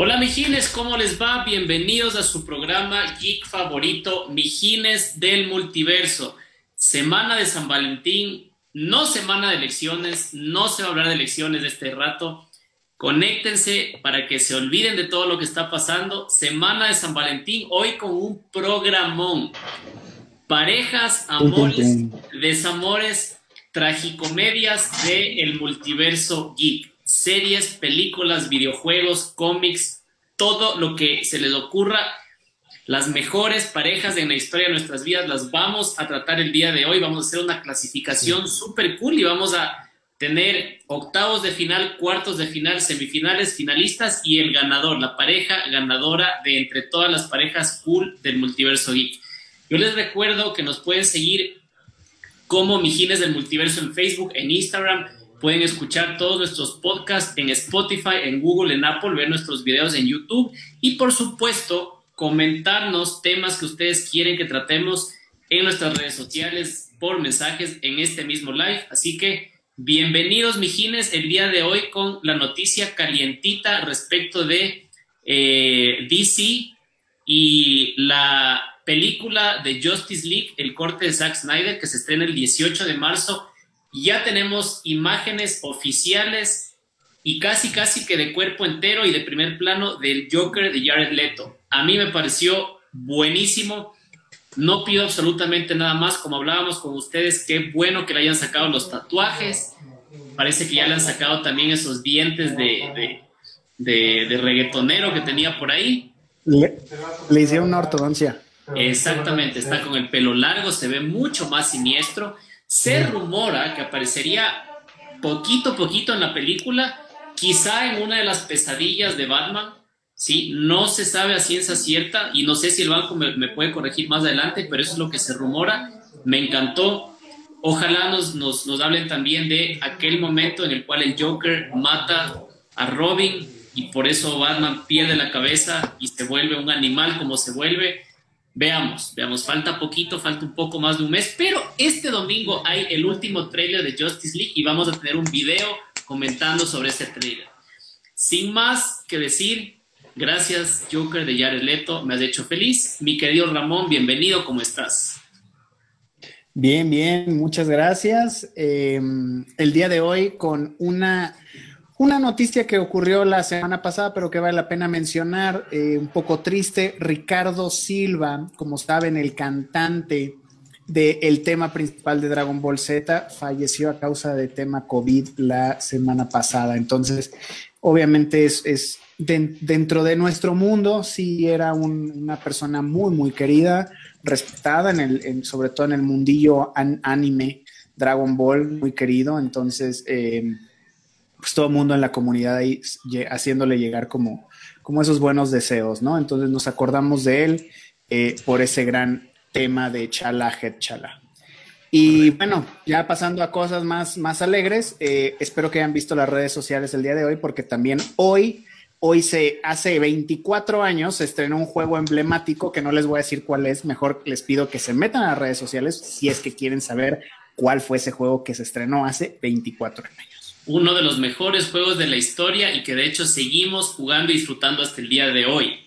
Hola Mijines, ¿cómo les va? Bienvenidos a su programa geek favorito, Mijines del Multiverso. Semana de San Valentín, no semana de elecciones, no se va a hablar de elecciones de este rato. Conéctense para que se olviden de todo lo que está pasando. Semana de San Valentín, hoy con un programón. Parejas, amores, desamores, tragicomedias del el multiverso geek series, películas, videojuegos, cómics, todo lo que se les ocurra. Las mejores parejas en la historia de nuestras vidas las vamos a tratar el día de hoy. Vamos a hacer una clasificación súper cool y vamos a tener octavos de final, cuartos de final, semifinales, finalistas y el ganador, la pareja ganadora de entre todas las parejas cool del multiverso geek. Yo les recuerdo que nos pueden seguir como Mijines del Multiverso en Facebook, en Instagram, Pueden escuchar todos nuestros podcasts en Spotify, en Google, en Apple, ver nuestros videos en YouTube y por supuesto comentarnos temas que ustedes quieren que tratemos en nuestras redes sociales por mensajes en este mismo live. Así que bienvenidos, mijines, el día de hoy con la noticia calientita respecto de eh, DC y la película de Justice League, el corte de Zack Snyder, que se estrena el 18 de marzo ya tenemos imágenes oficiales y casi, casi que de cuerpo entero y de primer plano del Joker de Jared Leto. A mí me pareció buenísimo. No pido absolutamente nada más, como hablábamos con ustedes, qué bueno que le hayan sacado los tatuajes. Parece que ya le han sacado también esos dientes de, de, reggaetonero que tenía por ahí. Le, le hicieron una ortodoncia. Exactamente, está con el pelo largo, se ve mucho más siniestro se rumora que aparecería poquito a poquito en la película, quizá en una de las pesadillas de Batman, ¿sí? No se sabe a ciencia cierta y no sé si el banco me, puede corregir más adelante, pero eso es lo que se rumora. Me encantó. Ojalá nos, nos, nos hablen también de aquel momento en el cual el Joker mata a Robin y por eso Batman pierde la cabeza y se vuelve un animal como se vuelve. Veamos, veamos, falta poquito, falta un poco más de un mes, pero este domingo hay el último trailer de Justice League y vamos a tener un video comentando sobre ese trailer. Sin más que decir, gracias Joker de Jared Leto, me has hecho feliz. Mi querido Ramón, bienvenido, ¿cómo estás? Bien, bien, muchas gracias. Eh, el día de hoy con una una noticia que ocurrió la semana pasada, pero que vale la pena mencionar, eh, un poco triste, Ricardo Silva, como saben, el cantante del tema principal de Dragon Ball Z, falleció a causa de tema COVID la semana pasada. Entonces, obviamente es, dentro de nuestro mundo, sí era una persona muy, muy querida, respetada, en el, sobre todo en el mundillo anime Dragon Ball, muy querido. Entonces, eh, pues todo el mundo en la comunidad ahí haciéndole llegar como, como esos buenos deseos, ¿no? Entonces nos acordamos de él eh, por ese gran tema de Chala Head Chala. Y bueno, ya pasando a cosas más, más alegres, eh, espero que hayan visto las redes sociales el día de hoy, porque también hoy, hoy se hace 24 años se estrenó un juego emblemático que no les voy a decir cuál es, mejor les pido que se metan a las redes sociales si es que quieren saber cuál fue ese juego que se estrenó hace 24 años uno de los mejores juegos de la historia y que de hecho seguimos jugando y disfrutando hasta el día de hoy.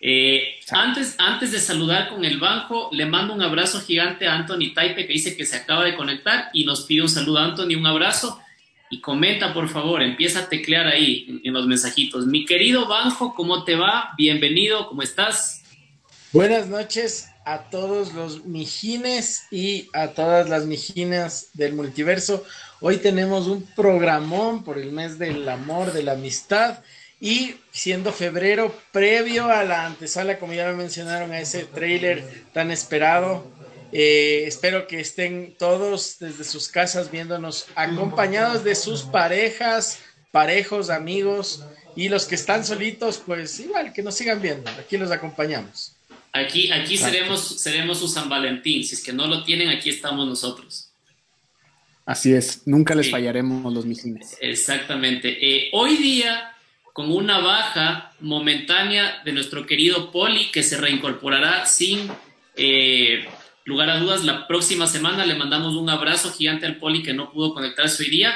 Eh, antes, antes de saludar con el banco, le mando un abrazo gigante a Anthony Taipe que dice que se acaba de conectar y nos pide un saludo a Anthony, un abrazo y comenta por favor, empieza a teclear ahí en, en los mensajitos. Mi querido Banjo, ¿cómo te va? Bienvenido, ¿cómo estás? Buenas noches a todos los mijines y a todas las mijinas del multiverso. Hoy tenemos un programón por el mes del amor, de la amistad y siendo febrero previo a la antesala, como ya me mencionaron, a ese trailer tan esperado. Eh, espero que estén todos desde sus casas viéndonos acompañados de sus parejas, parejos, amigos y los que están solitos, pues igual que nos sigan viendo. Aquí los acompañamos. Aquí, aquí seremos, seremos su San Valentín. Si es que no lo tienen, aquí estamos nosotros. Así es, nunca les fallaremos los misiles. Exactamente. Eh, hoy día, con una baja momentánea de nuestro querido Poli, que se reincorporará sin eh, lugar a dudas la próxima semana, le mandamos un abrazo gigante al Poli que no pudo conectarse hoy día,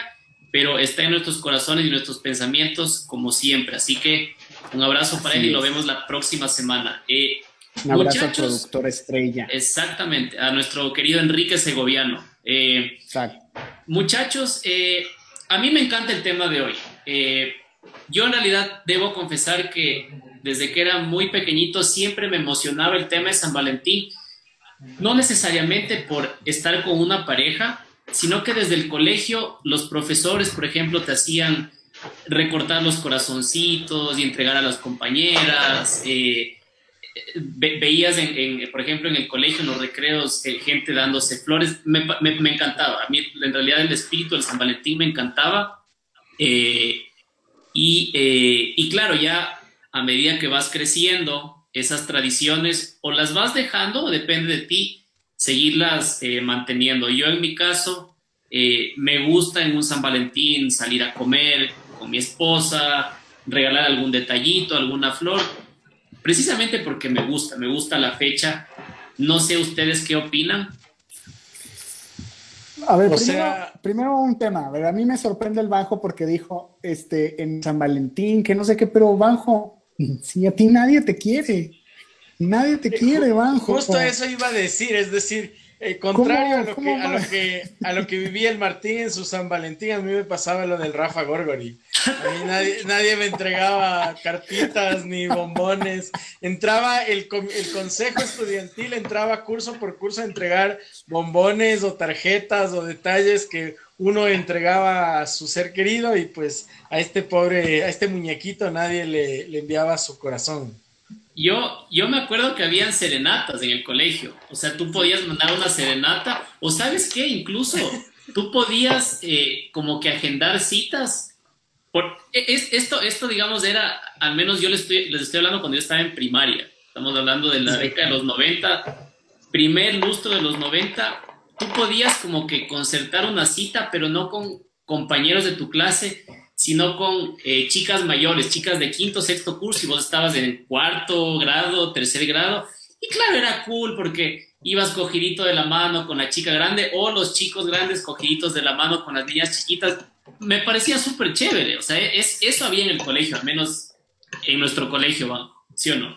pero está en nuestros corazones y nuestros pensamientos como siempre. Así que Un abrazo para él y lo vemos la próxima semana. Eh, Un abrazo al productor estrella. Exactamente, a nuestro querido Enrique Segoviano. Eh. Muchachos, eh, a mí me encanta el tema de hoy. yo en realidad debo confesar que desde que era muy pequeñito siempre me emocionaba el tema de San Valentín, no necesariamente por estar con una pareja, sino que desde el colegio los profesores, por ejemplo, te hacían recortar los corazoncitos y entregar a las compañeras. Eh, veías, en, por ejemplo, en el colegio, en los recreos, eh, gente dándose flores. Me, encantaba. A mí, en realidad, el espíritu del San Valentín me encantaba. Eh, y, y, claro, ya a medida que vas creciendo, esas tradiciones o las vas dejando, depende de ti, seguirlas manteniendo. Yo, en mi caso, me gusta en un San Valentín salir a comer, con mi esposa, regalar algún detallito, alguna flor, precisamente porque me gusta, me gusta la fecha. No sé ustedes qué opinan. A ver, primero, un tema. A, a mí me sorprende el Banjo porque dijo este, en San Valentín que no sé qué, pero Banjo, si a ti nadie te quiere. Nadie te quiere, Banjo. Justo eso iba a decir, es decir, eh, contrario a, lo que, a, lo que, a lo que vivía el Martín en su San Valentín, a mí me pasaba lo del Rafa Gorgori. A mí nadie, nadie me entregaba cartitas ni bombones. Entraba el, el consejo estudiantil, entraba curso por curso a entregar bombones o tarjetas o detalles que uno entregaba a su ser querido y pues a este pobre, a este muñequito nadie le, le enviaba su corazón. Yo, yo me acuerdo que habían serenatas en el colegio. O sea, tú podías mandar una serenata. O sabes qué, incluso tú podías eh, como que agendar citas. Por, e, es, esto, esto, digamos, era, al menos yo les estoy, les estoy hablando cuando yo estaba en primaria. Estamos hablando de la década de los 90, primer lustro de los 90. Tú podías como que concertar una cita, pero no con compañeros de tu clase, sino con eh, chicas mayores, chicas de quinto, sexto curso, y vos estabas en cuarto grado, tercer grado, y claro, era cool porque ibas cogidito de la mano con la chica grande o los chicos grandes cogiditos de la mano con las niñas chiquitas. Me parecía súper chévere, o sea, es, eso había en el colegio, al menos en nuestro colegio, ¿sí o no?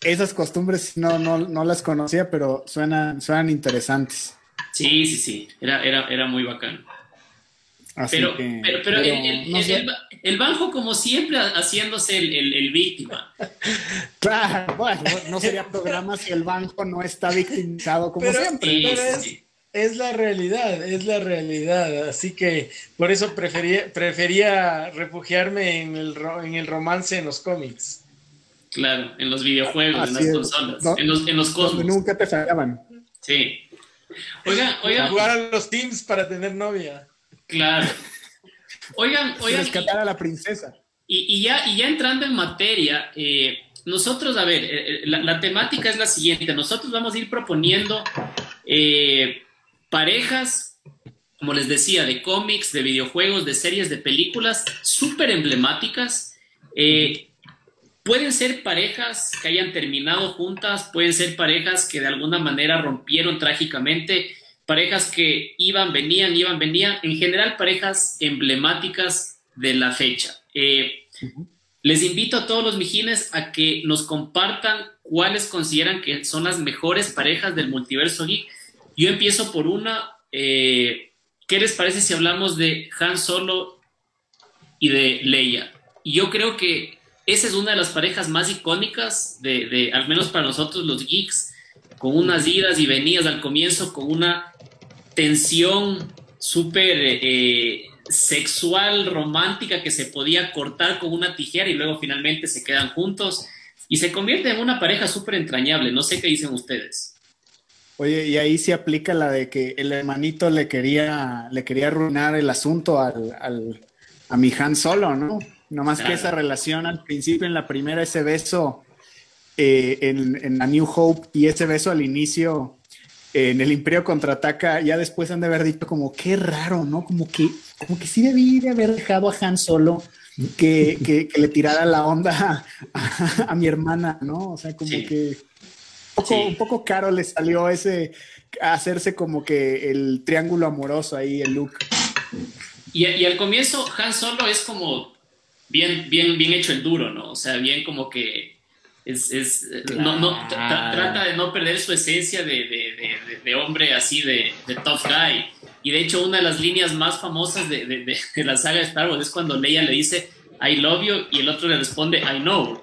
Esas costumbres no, no, no las conocía, pero suenan, suenan interesantes. Sí, sí, sí, era, era, era muy bacán pero, pero, el, el, Banjo, como siempre, haciéndose el, víctima. Claro, bueno, no sería programa si el Banjo no está victimizado como siempre. pero es, la realidad, es la realidad. Así que por eso prefería, prefería refugiarme en el, en el romance en los cómics. Claro, en los videojuegos, en las consolas, en los, en los cosmos. nunca te fallaban. Sí. Oigan, oigan. Jugar a los teams para tener novia. Claro. Oigan, oigan. Rescatar a la princesa. Y, ya, y ya entrando en materia, eh, nosotros, a ver, eh, eh, la, temática es la siguiente. Nosotros vamos a ir proponiendo parejas, como les decía, de cómics, de videojuegos, de series, de películas, súper emblemáticas. pueden ser parejas que hayan terminado juntas, pueden ser parejas que de alguna manera rompieron trágicamente parejas que iban, venían, iban, venían, en general parejas emblemáticas de la fecha. Eh, les invito a todos los mijines a que nos compartan cuáles consideran que son las mejores parejas del multiverso geek. Yo empiezo por una. Eh, ¿Qué les parece si hablamos de Han Solo y de Leia? Yo creo que esa es una de las parejas más icónicas de, de al menos para nosotros los geeks, con unas idas y venidas al comienzo, con una tensión súper eh, sexual, romántica, que se podía cortar con una tijera y luego finalmente se quedan juntos y se convierte en una pareja súper entrañable. No sé qué dicen ustedes. Oye, y ahí se aplica la de que el hermanito le quería, le quería arruinar el asunto al, a mi Han solo, ¿no? No más que esa relación al principio, en la primera, ese beso eh, en, en la New Hope y ese beso al inicio en el Imperio contraataca, ya después han de haber dicho como qué raro, ¿no? Como que, como que sí debí de haber dejado a Han solo que, le tirara la onda a, mi hermana, ¿no? O sea, como que un poco, caro le salió ese hacerse como que el triángulo amoroso ahí, el look. Y, y al comienzo Han Solo es como bien, bien, bien hecho el duro, ¿no? O sea, bien como que es, es no, no, trata de no perder su esencia de, de, de, hombre así, de, tough guy. Y de hecho, una de las líneas más famosas de, la saga de Star Wars es cuando Leia le dice I love you y el otro le responde I know.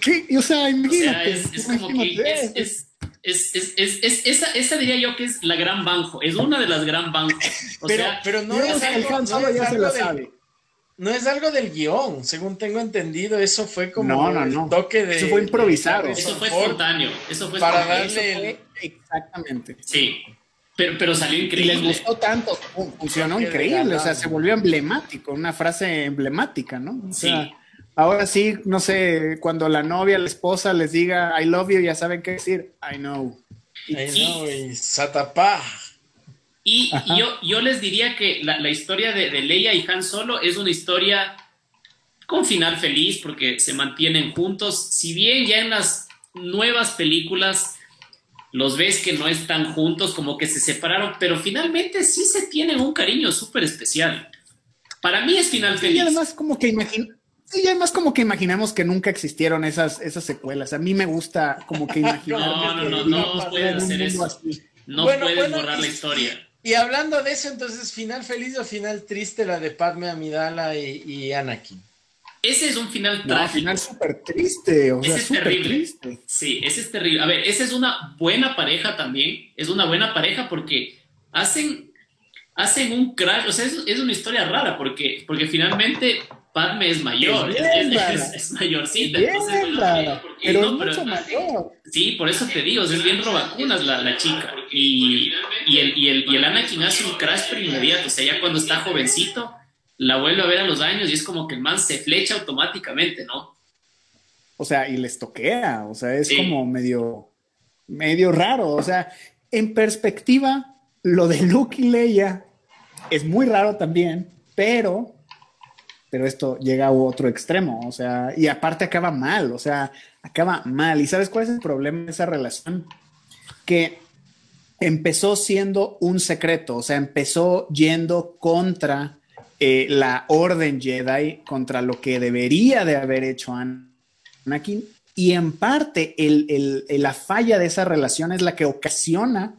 ¿Qué? O sea, imagínate. es, como que es, es, es, es, esa, esa diría yo que es la gran banjo, es una de las gran banjos. O pero, sea, pero no, es algo, no ya se lo sabe. No es algo del guion, según tengo entendido, eso fue como no, toque de... Eso fue improvisado. eso fue espontáneo, eso fue Para darle... Exactamente. Sí, pero, pero salió increíble. Y les gustó tanto, funcionó increíble, o sea, se volvió emblemático, una frase emblemática, ¿no? O sea, sí. Ahora sí, no sé, cuando la novia, la esposa les diga I love you, ya saben qué decir. I know. I know, y satapá. Y, yo, yo les diría que la, historia de, de, Leia y Han Solo es una historia con final feliz porque se mantienen juntos. Si bien ya en las nuevas películas los ves que no están juntos, como que se separaron, pero finalmente sí se tienen un cariño súper especial. Para mí es final feliz. Y además como que imagino y además como que imaginamos que nunca existieron esas, esas secuelas. A mí me gusta como que imaginar. no, no, no, no, no pueden hacer eso. No pueden borrar la historia. Y hablando de eso, entonces, ¿final feliz o final triste la de Padme Amidala y, Anakin? Ese es un final trágico. final súper triste, o sea, es terrible. Sí, ese es terrible. A ver, esa es una buena pareja también. Es una buena pareja porque hacen, hacen un crash. O sea, es, es una historia rara porque, porque finalmente Padme es mayor, es, mayorcita. pero mucho mayor. Sí, por eso te digo, es bien robacunas la, la chica. Y, y, el, y, el, y el Anakin hace un crash pero inmediato. O sea, ya cuando está jovencito, la vuelve a ver a los años y es como que el man se flecha automáticamente, ¿no? O sea, y les toquea, o sea, es como medio, medio raro. O sea, en perspectiva, lo de Luke y Leia es muy raro también, pero pero esto llega a otro extremo, o sea, y aparte acaba mal, o sea, acaba mal. ¿Y sabes cuál es el problema de esa relación? Que empezó siendo un secreto, o sea, empezó yendo contra eh, la orden Jedi, contra lo que debería de haber hecho Anakin, y en parte la falla de esa relación es la que ocasiona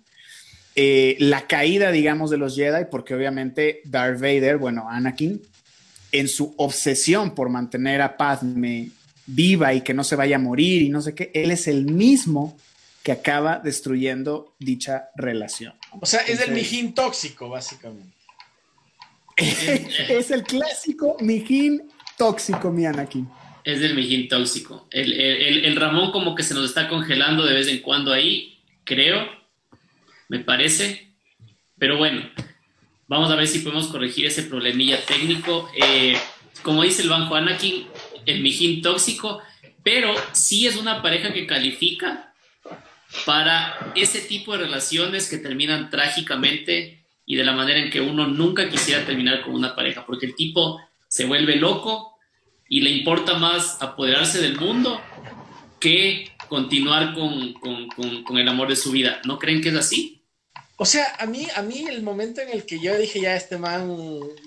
eh, la caída, digamos, de los Jedi, porque obviamente Darth Vader, bueno, Anakin, en su obsesión por mantener a Padme viva y que no se vaya a morir y no sé qué, él es el mismo que acaba destruyendo dicha relación. O sea, es el mijín tóxico, básicamente. es el clásico mijín tóxico, mi Anakin. Es el mijín tóxico. El, el, Ramón como que se nos está congelando de vez en cuando ahí, creo, me parece. Pero bueno, Vamos a ver si podemos corregir ese problemilla técnico. Eh, como dice el Banco Anakin, el mijín tóxico, pero sí es una pareja que califica para ese tipo de relaciones que terminan trágicamente y de la manera en que uno nunca quisiera terminar con una pareja, porque el tipo se vuelve loco y le importa más apoderarse del mundo que continuar con, con, con, con el amor de su vida. ¿No creen que es así? O sea, a mí, a mí el momento en el que yo dije ya este man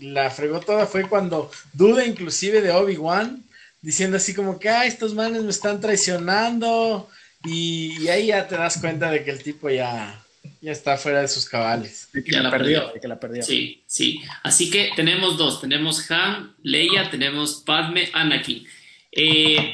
la fregó toda fue cuando duda inclusive de Obi-Wan, diciendo así como que, ah, estos manes me están traicionando. Y, ahí ya te das cuenta de que el tipo ya, ya está fuera de sus cabales. que ya la perdió, que la perdió. Sí, sí. Así que tenemos dos. Tenemos Han, Leia, tenemos Padme, Anakin. Eh,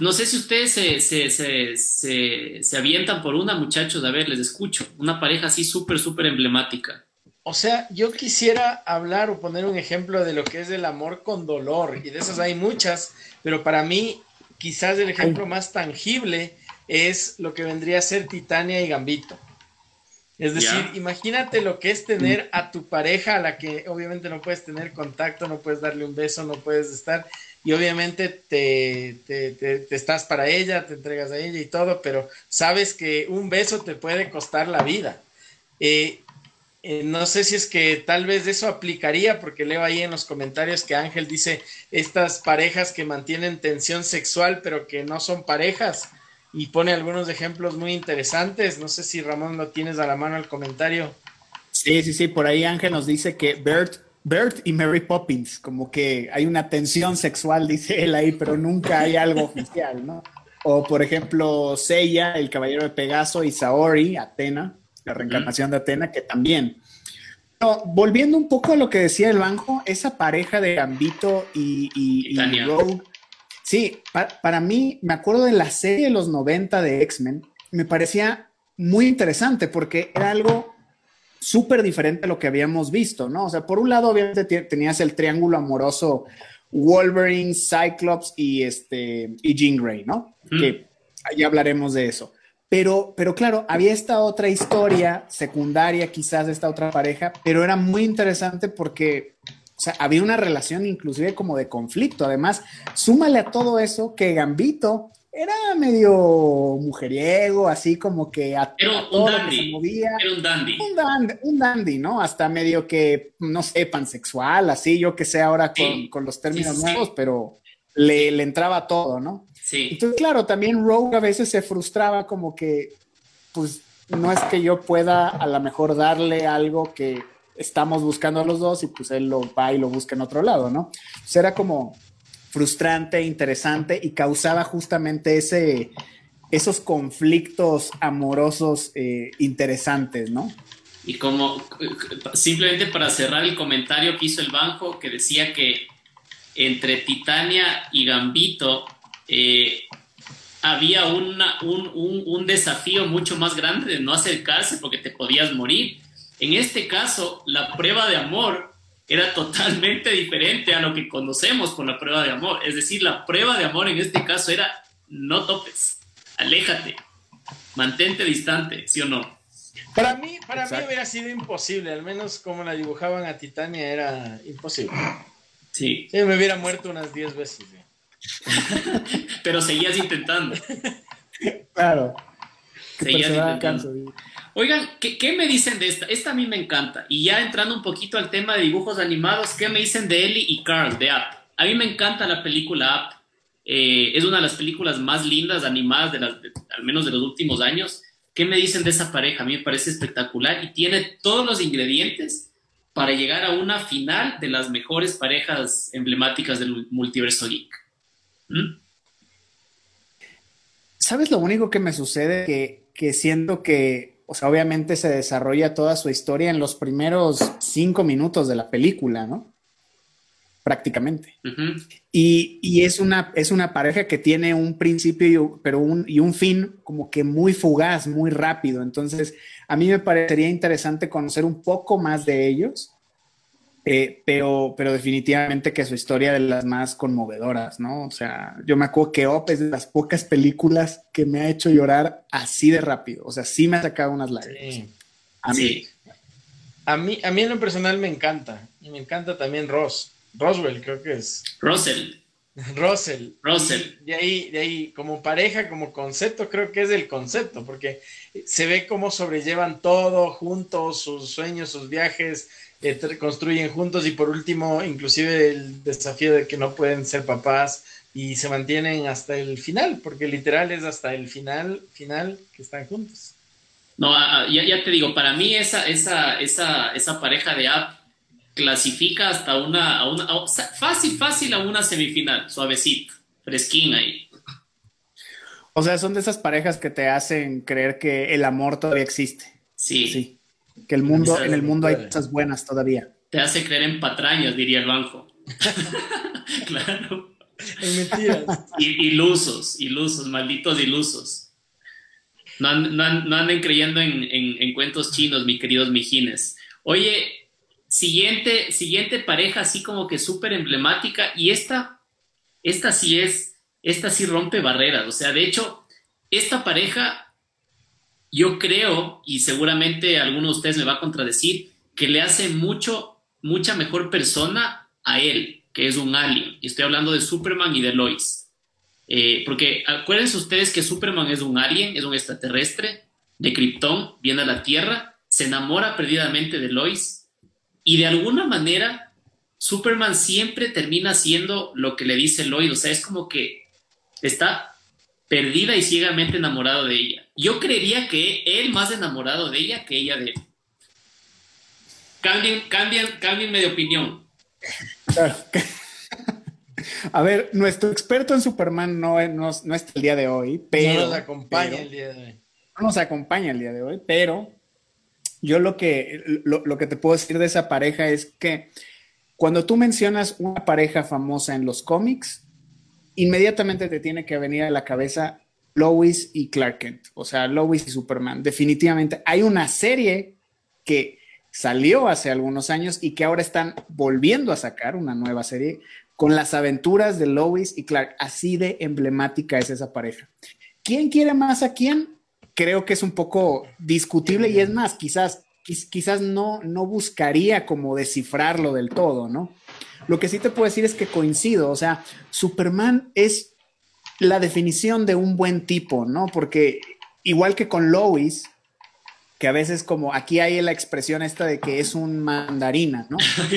no sé si ustedes se, avientan por una, muchachos. A ver, les escucho. Una pareja así súper, súper emblemática. O sea, yo quisiera hablar o poner un ejemplo de lo que es el amor con dolor. Y de esas hay muchas, pero para mí quizás el ejemplo más tangible es lo que vendría a ser Titania y Gambito. Es decir, imagínate lo que es tener a tu pareja a la que obviamente no puedes tener contacto, no puedes darle un beso, no puedes estar, y obviamente te, te, estás para ella, te entregas a ella y todo, pero sabes que un beso te puede costar la vida. Eh, eh, no sé si es que tal vez eso aplicaría, porque leo ahí en los comentarios que Ángel dice estas parejas que mantienen tensión sexual, pero que no son parejas, y pone algunos ejemplos muy interesantes. No sé si Ramón lo tienes a la mano el comentario. Sí, sí, sí, por ahí Ángel nos dice que Bert Bert y Mary Poppins, como que hay una tensión sexual, dice él ahí, pero nunca hay algo oficial, ¿no? O por ejemplo, Seiya, el caballero de Pegaso, y Saori, Atena, la reencarnación de Atena, que también. volviendo un poco a lo que decía el banco, esa pareja de Gambito y, y, Rogue, sí, para mí, me acuerdo de la serie de los 90 de X-Men, me parecía muy interesante porque era algo súper diferente a lo que habíamos visto, ¿no? O sea, por un lado, obviamente tenías el triángulo amoroso Wolverine, Cyclops y, este, y Jean Grey, ¿no? Que ahí hablaremos de eso. Pero, pero claro, había esta otra historia secundaria quizás de esta otra pareja, pero era muy interesante porque o sea, había una relación inclusive como de conflicto. Además, súmale a todo eso que Gambito era medio mujeriego, así como que a, todo lo que se movía. Era un dandy. Un, dandy. ¿no? Hasta medio que, no sé, pansexual, así, yo que sé ahora con, los términos nuevos, pero le, le, entraba todo, ¿no? Sí. Entonces, claro, también Rogue a veces se frustraba como que, pues, no es que yo pueda a lo mejor darle algo que estamos buscando los dos y pues él lo va y lo busca en otro lado, ¿no? Entonces era como frustrante, interesante y causaba justamente ese, esos conflictos amorosos eh, interesantes, ¿no? Y como simplemente para cerrar el comentario que hizo el banco, que decía que entre Titania y Gambito eh, había una, un, un, desafío mucho más grande de no acercarse porque te podías morir. En este caso, la prueba de amor era totalmente diferente a lo que conocemos con la prueba de amor. Es decir, la prueba de amor en este caso era no topes, aléjate, mantente distante, ¿sí o no? Para mí, para mí hubiera sido imposible, al menos como la dibujaban a Titania era imposible. Sí. Sí, me hubiera muerto unas 10 veces. Pero seguías intentando. claro. Seguías intentando. Oigan, ¿qué, me dicen de esta? Esta a mí me encanta. Y ya entrando un poquito al tema de dibujos animados, ¿qué me dicen de Ellie y Carl, de App? A mí me encanta la película App. Eh, es una de las películas más lindas animadas, al menos de los últimos años. ¿Qué me dicen de esa pareja? A mí me parece espectacular y tiene todos los ingredientes para llegar a una final de las mejores parejas emblemáticas del multiverso geek. ¿Mm? ¿Sabes lo único que me sucede? Que siento que o sea, obviamente se desarrolla toda su historia en los primeros cinco minutos de la película, ¿no? Prácticamente. y, es, una, es una pareja que tiene un principio pero un, y un fin como que muy fugaz, muy rápido. Entonces, a mí me parecería interesante conocer un poco más de ellos eh, pero, pero definitivamente que su historia de las más conmovedoras, ¿no? O sea, yo me acuerdo que Op es de las pocas películas que me ha hecho llorar así de rápido. O sea, sí me ha sacado unas lágrimas. A mí. A mí, a mí en lo personal me encanta. Y me encanta también Ross. Roswell, creo que es. Russell. Russell. Russell. de ahí, de ahí, como pareja, como concepto, creo que es el concepto, porque se ve cómo sobrellevan todo juntos, sus sueños, sus viajes, construyen juntos y por último, inclusive el desafío de que no pueden ser papás y se mantienen hasta el final, porque literal es hasta el final, final que están juntos. No, ya, te digo, para mí esa, esa, esa, esa pareja de app clasifica hasta una, a una fácil, fácil a una semifinal, suavecito, fresquín ahí. O sea, son de esas parejas que te hacen creer que el amor todavía existe. Sí. Sí. Que el mundo, en el mundo hay cosas buenas todavía. Te hace creer en patrañas, diría el banco. claro. En mentiras. ilusos, ilusos, malditos ilusos. No, anden creyendo en, cuentos chinos, mis queridos mijines. Oye, siguiente, siguiente pareja así como que súper emblemática y esta, esta sí es, esta sí rompe barreras. O sea, de hecho, esta pareja yo creo, y seguramente alguno de ustedes me va a contradecir, que le hace mucho, mucha mejor persona a él, que es un alien. Y estoy hablando de Superman y de Lois. Eh, porque acuérdense ustedes que Superman es un alien, es un extraterrestre de Krypton, viene a la Tierra, se enamora perdidamente de Lois y de alguna manera Superman siempre termina siendo lo que le dice Lois. O sea, es como que está perdida y ciegamente enamorado de ella. Yo creería que él más enamorado de ella que ella de él. cambien, cambien, cambien de opinión. A ver, nuestro experto en Superman no, no, no está el día de hoy, pero... No nos acompaña el día de hoy. No nos acompaña el día de hoy, pero yo lo que, lo, que te puedo decir de esa pareja es que cuando tú mencionas una pareja famosa en los cómics, inmediatamente te tiene que venir a la cabeza Lois y Clark Kent, o sea, Lois y Superman. Definitivamente hay una serie que salió hace algunos años y que ahora están volviendo a sacar una nueva serie con las aventuras de Lois y Clark. Así de emblemática es esa pareja. ¿Quién quiere más a quién? Creo que es un poco discutible y es más, quizás, quizás no, no buscaría como descifrarlo del todo, ¿no? Lo que sí te puedo decir es que coincido, o sea, Superman es la definición de un buen tipo, ¿no? Porque igual que con Lois, que a veces como aquí hay la expresión esta de que es un mandarina, ¿no?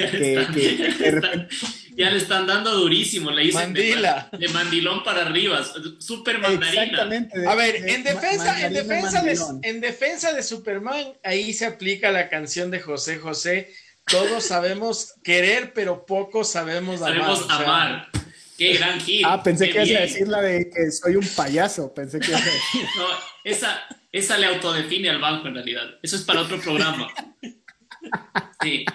ya le están dando durísimo, le dicen Mandila. De, mandilón para arriba, super mandarina. Exactamente. a ver, en defensa, en defensa, de, en defensa de Superman, ahí se aplica la canción de José José. Todos sabemos querer, pero pocos sabemos amar. Sabemos amar. Qué gran hit. Ah, pensé que ibas a decir la de que soy un payaso. Pensé que ibas a decir. No, esa, esa le autodefine al banco en realidad. Eso es para otro programa. Sí.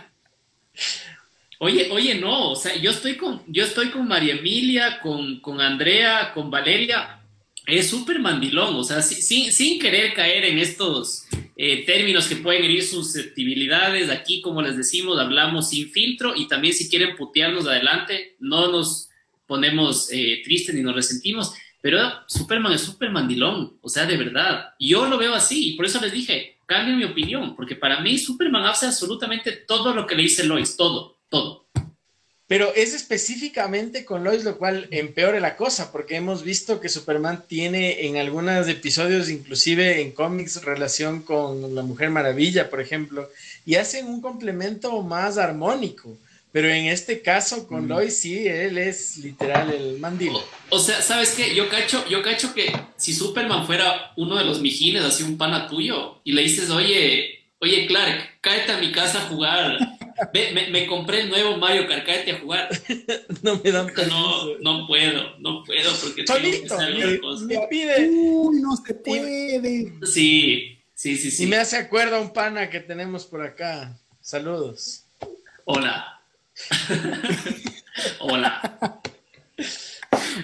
Oye, oye, no, o sea, yo estoy con, yo estoy con María Emilia, con, con Andrea, con Valeria. Es súper mandilón, o sea, sin, querer caer en estos eh, términos que pueden herir susceptibilidades. Aquí, como les decimos, hablamos sin filtro y también si quieren putearnos adelante, no nos ponemos eh, tristes ni nos resentimos, pero Superman es súper mandilón, o sea, de verdad. Yo lo veo así y por eso les dije, cambien mi opinión, porque para mí Superman hace absolutamente todo lo que le dice Lois, todo, todo. Pero es específicamente con Lois lo cual empeora la cosa, porque hemos visto que Superman tiene en algunos episodios, inclusive en cómics, relación con la Mujer Maravilla, por ejemplo, y hacen un complemento más armónico. Pero en este caso con mm. Lois sí, él es literal el mandilo. O, sea, ¿sabes qué? Yo cacho, yo cacho que si Superman fuera uno de los mijines, así un pana tuyo, y le dices, oye, oye Clark, cáete a mi casa a jugar. Me, compré el nuevo Mario Kart, cáete a jugar. no me dan No, no puedo, no puedo, porque Solito, me, pide. Uy, no se puede. Sí, sí, sí, sí. Y me hace acuerdo a un pana que tenemos por acá. Saludos. Hola. Hola.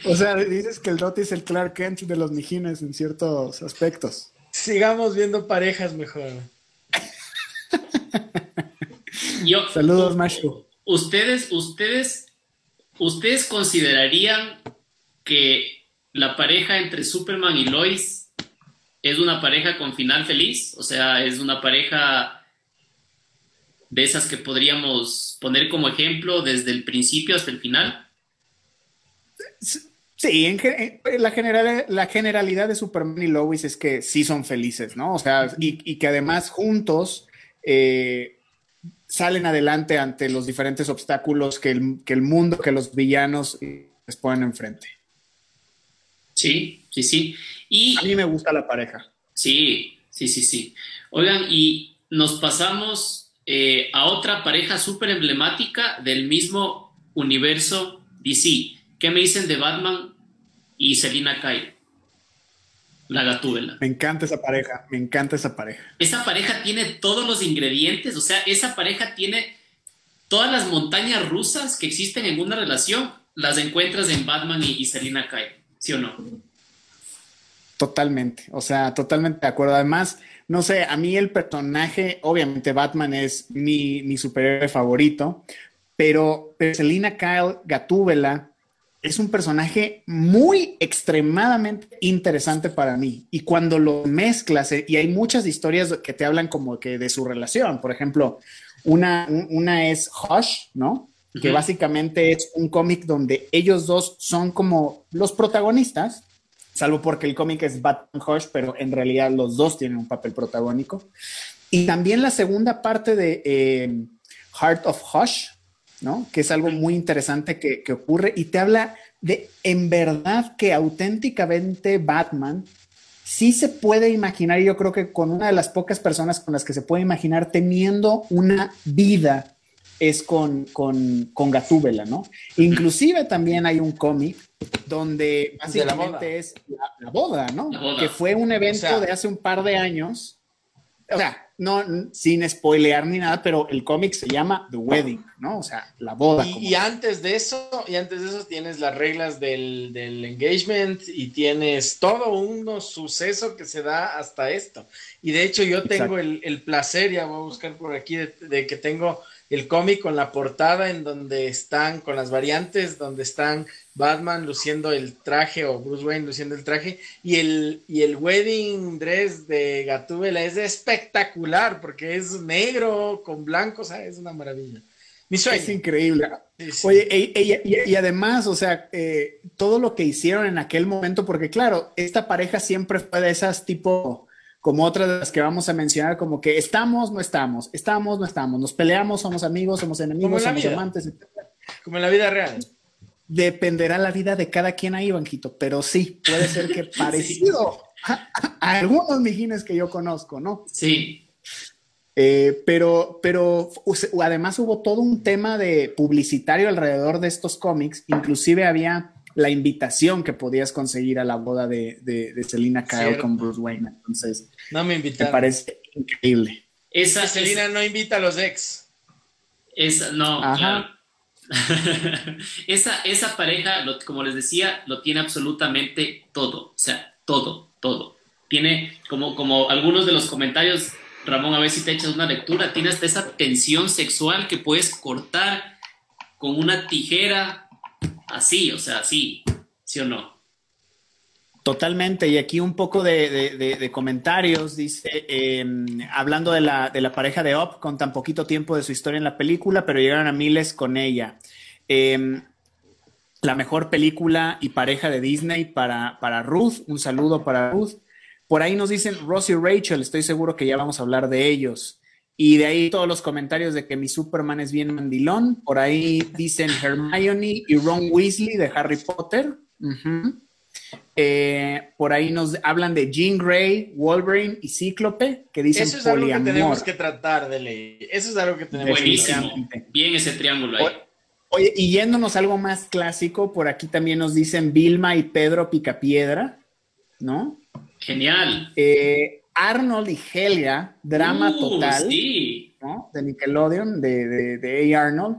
O sea, dices que el Doti es el Clark Kent de los Mijines en ciertos aspectos. Sigamos viendo parejas mejor. Saludos, Macho. Ustedes, ustedes, ustedes considerarían que la pareja entre Superman y Lois es una pareja con final feliz, o sea, es una pareja de esas que podríamos poner como ejemplo desde el principio hasta el final? Sí, en, la, general, la generalidad de Superman y Lois es que sí son felices, ¿no? O sea, y, que además juntos eh, salen adelante ante los diferentes obstáculos que el, que el mundo, que los villanos les ponen enfrente. Sí, sí, sí. Y, A mí me gusta la pareja. Sí, sí, sí, sí. Oigan, y nos pasamos eh, a otra pareja súper emblemática del mismo universo DC. ¿Qué me dicen de Batman y Selina Kyle? La gatúbela. Me encanta esa pareja, me encanta esa pareja. Esa pareja tiene todos los ingredientes, o sea, esa pareja tiene todas las montañas rusas que existen en una relación, las encuentras en Batman y, y Selina Kyle, ¿sí o no? Totalmente, o sea, totalmente de acuerdo. Además, no sé, a mí el personaje, obviamente Batman es mi, mi superhéroe favorito, pero, Selina Kyle Gatúbela es un personaje muy extremadamente interesante para mí. Y cuando lo mezclas, eh, y hay muchas historias que te hablan como que de su relación, por ejemplo, una, una es Hush, ¿no? Que básicamente es un cómic donde ellos dos son como los protagonistas salvo porque el cómic es Batman Hush, pero en realidad los dos tienen un papel protagónico. Y también la segunda parte de eh, Heart of Hush, ¿no? Que es algo muy interesante que, que, ocurre y te habla de en verdad que auténticamente Batman sí se puede imaginar, yo creo que con una de las pocas personas con las que se puede imaginar teniendo una vida es con, con, con Gatúbela, ¿no? Inclusive también hay un cómic donde básicamente es la, boda, ¿no? Que fue un evento de hace un par de años. O sea, no, sin spoilear ni nada, pero el cómic se llama The Wedding, ¿no? O sea, la boda. Y, antes de eso, y antes de eso tienes las reglas del, engagement y tienes todo un suceso que se da hasta esto. Y de hecho yo tengo el, placer, ya voy a buscar por aquí, de que tengo el cómic con la portada en donde están, con las variantes, donde están Batman luciendo el traje o Bruce Wayne luciendo el traje y el, y el wedding dress de Gatúbela es espectacular porque es negro con blanco, o sea, es una maravilla. Es increíble. Oye, y, además, o sea, eh, todo lo que hicieron en aquel momento, porque claro, esta pareja siempre fue de esas tipo como otras de las que vamos a mencionar, como que estamos, no estamos, estamos, no estamos, nos peleamos, somos amigos, somos enemigos, somos amantes, etc. Como en la vida real. Dependerá la vida de cada quien ahí, Banquito, pero sí, puede ser que parecido a, algunos mijines que yo conozco, ¿no? Sí. Eh, pero, pero además hubo todo un tema de publicitario alrededor de estos cómics, inclusive había la invitación que podías conseguir a la boda de, de, Selina Kyle con Bruce Wayne. Entonces, no me invitaron. Me parece increíble. Esa, Selina no invita a los ex. Esa, no, esa, esa pareja, como les decía, lo tiene absolutamente todo. O sea, todo, todo. Tiene, como, como algunos de los comentarios, Ramón, a ver si te echas una lectura, tiene hasta esa tensión sexual que puedes cortar con una tijera así, o sea, así, ¿sí o no? Totalmente, y aquí un poco de, comentarios, dice, em, hablando de la, pareja de Up con tan poquito tiempo de su historia en la película, pero llegaron a miles con ella. Em, la mejor película y pareja de Disney para, para Ruth, un saludo para Ruth. Por ahí nos dicen Rosie y Rachel, estoy seguro que ya vamos a hablar de ellos. Y de ahí todos los comentarios de que mi Superman es bien mandilón. Por ahí dicen Hermione y Ron Weasley de Harry Potter. Eh, por ahí nos hablan de Jean Grey, Wolverine y Cíclope, que dicen Eso es algo que tenemos que tratar de leer. Eso es algo que tenemos que tratar. Bien ese triángulo ahí. Oye, y yéndonos algo más clásico, por aquí también nos dicen Vilma y Pedro Picapiedra, ¿no? Genial. Eh, Arnold y Helia, drama uh, total, ¿no? De Nickelodeon, de, de, A. Arnold.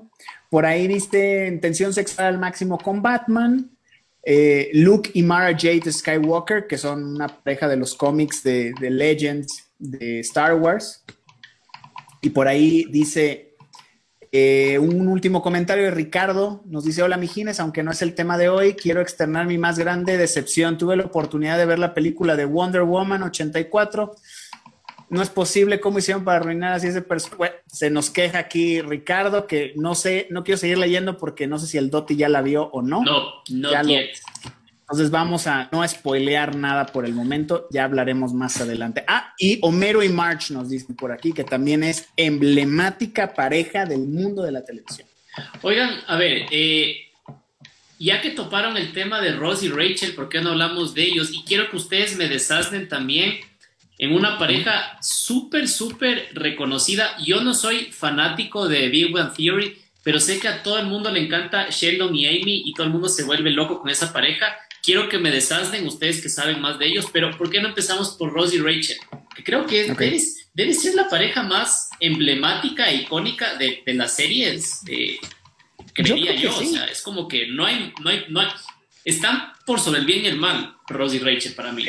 Por ahí viste Intención Sexual al Máximo con Batman. Eh, Luke y Mara Jade Skywalker, que son una pareja de los cómics de, de Legends de Star Wars. Y por ahí dice eh, un último comentario de Ricardo. Nos dice, hola Mijines, aunque no es el tema de hoy, quiero externar mi más grande decepción. Tuve la oportunidad de ver la película de Wonder Woman 84. No es posible cómo hicieron para arruinar así ese personaje. se nos queja aquí Ricardo, que no sé, no quiero seguir leyendo porque no sé si el Doti ya la vio o no. No, no entonces vamos a no spoilear nada por el momento, ya hablaremos más adelante. Ah, y Homero y March nos dicen por aquí que también es emblemática pareja del mundo de la televisión. Oigan, a ver, eh, ya que toparon el tema de Ross y Rachel, ¿por qué no hablamos de ellos? Y quiero que ustedes me deshacen también en una pareja súper, súper reconocida. Yo no soy fanático de Big Bang Theory, pero sé que a todo el mundo le encanta Sheldon y Amy y todo el mundo se vuelve loco con esa pareja quiero que me deshacen ustedes que saben más de ellos, pero ¿por qué no empezamos por Rose y Rachel? Que creo que debe, ser la pareja más emblemática e icónica de, las series, de, creería yo. O sea, es como que no hay, no hay, no hay, están por sobre el bien y el mal, Rose y Rachel para mí.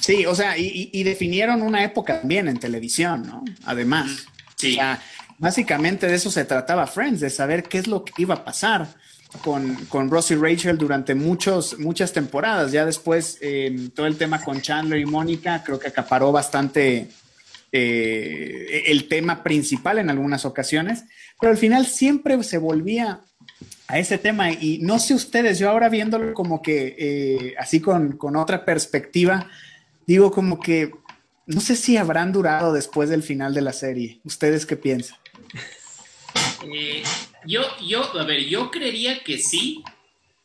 Sí. o sea, y, definieron una época también en televisión, ¿no? Además. Sí. O sea, básicamente de eso se trataba Friends, de saber qué es lo que iba a pasar con, con Ross Rachel durante muchos, muchas temporadas. Ya después, todo el tema con Chandler y Mónica, creo que acaparó bastante eh, el tema principal en algunas ocasiones, pero al final siempre se volvía a ese tema. Y no sé ustedes, yo ahora viéndolo como que eh, así con, con otra perspectiva, digo como que no sé si habrán durado después del final de la serie. ¿Ustedes qué piensan? Eh, yo, yo, a ver, yo creería que sí,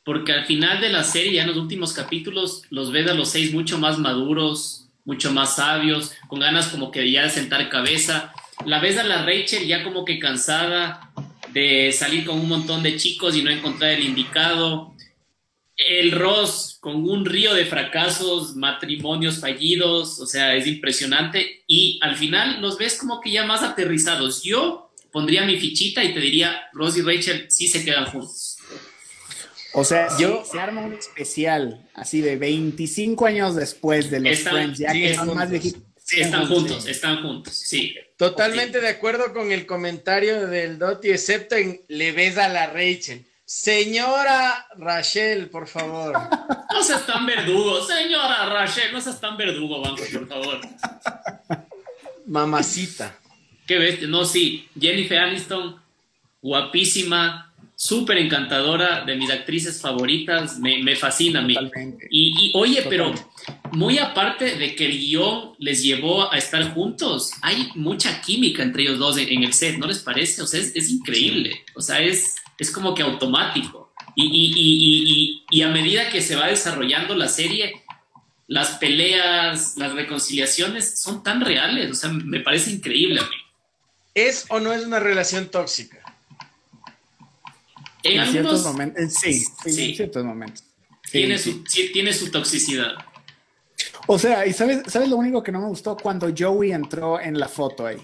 porque al final de la serie, ya en los últimos capítulos, los ves a los seis mucho más maduros, mucho más sabios, con ganas como que ya de sentar cabeza. La ves a la Rachel ya como que cansada de salir con un montón de chicos y no encontrar el indicado. El Ross con un río de fracasos, matrimonios fallidos, o sea, es impresionante. Y al final los ves como que ya más aterrizados. Yo pondría mi fichita y te diría, Ross y Rachel sí se quedan juntos. O sea, yo se arma un especial así de 25 años después de los Friends, ya que son más viejitos. Están juntos, están juntos, sí. Totalmente de acuerdo con el comentario del Doti, excepto en le ves a la Rachel. Señora Rachel, por favor. No seas tan verdugo, señora Rachel, no seas tan verdugo, banco, por favor. Mamacita. Qué bestia, no, sí, Jennifer Aniston, guapísima, súper encantadora, de mis actrices favoritas, me, fascina a mí. Y, oye, pero muy aparte de que el guion les llevó a estar juntos, hay mucha química entre ellos dos en, el set, ¿no les parece? O sea, es, increíble, o sea, es, es como que automático. Y, y, a medida que se va desarrollando la serie, las peleas, las reconciliaciones son tan reales, o sea, me parece increíble a mí. ¿Es o no es una relación tóxica? En, ciertos momentos, eh, sí, sí, en ciertos momentos. tiene, Su, tiene su toxicidad. O sea, y sabes, sabes lo único que no me gustó cuando Joey entró en la foto ahí.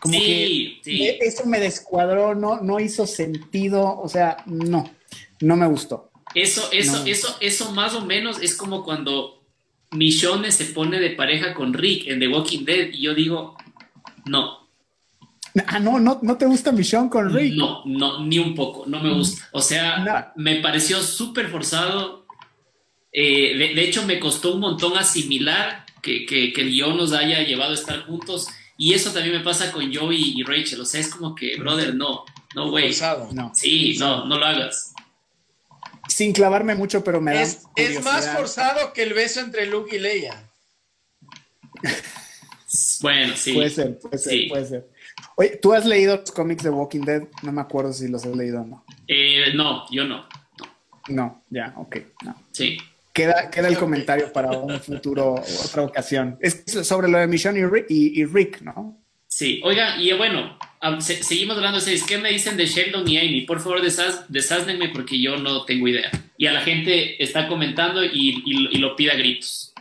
Como que eso me descuadró, no, no hizo sentido, o sea, no, no me gustó. Eso, eso, eso, eso más o menos es como cuando Michonne se pone de pareja con Rick en The Walking Dead y yo digo, no, Ah, no, no, no te gusta Michonne con Rick. No, no, ni un poco, no me gusta. O sea, me pareció súper forzado. Eh, de, hecho, me costó un montón asimilar que, que, que el guion nos haya llevado a estar juntos. Y eso también me pasa con Joey y Rachel. O sea, es como que, brother, no, no, güey. No. Sí, no, no lo hagas. Sin clavarme mucho, pero me es, da. Es más forzado que el beso entre Luke y Leia. bueno, sí. Puede ser, puede ser, puede ser. Oye, ¿tú has leído los cómics de Walking Dead? No me acuerdo si los has leído o no. Eh, no, yo no. No, ya, ok. No. Sí. Queda, queda el comentario para un futuro, otra ocasión. Es sobre lo de Mission y Rick, ¿no? Sí, oiga, y bueno, seguimos hablando de ¿Qué me dicen de Sheldon y Amy? Por favor, desháznenme porque yo no tengo idea. Y a la gente está comentando y, y lo pide a gritos.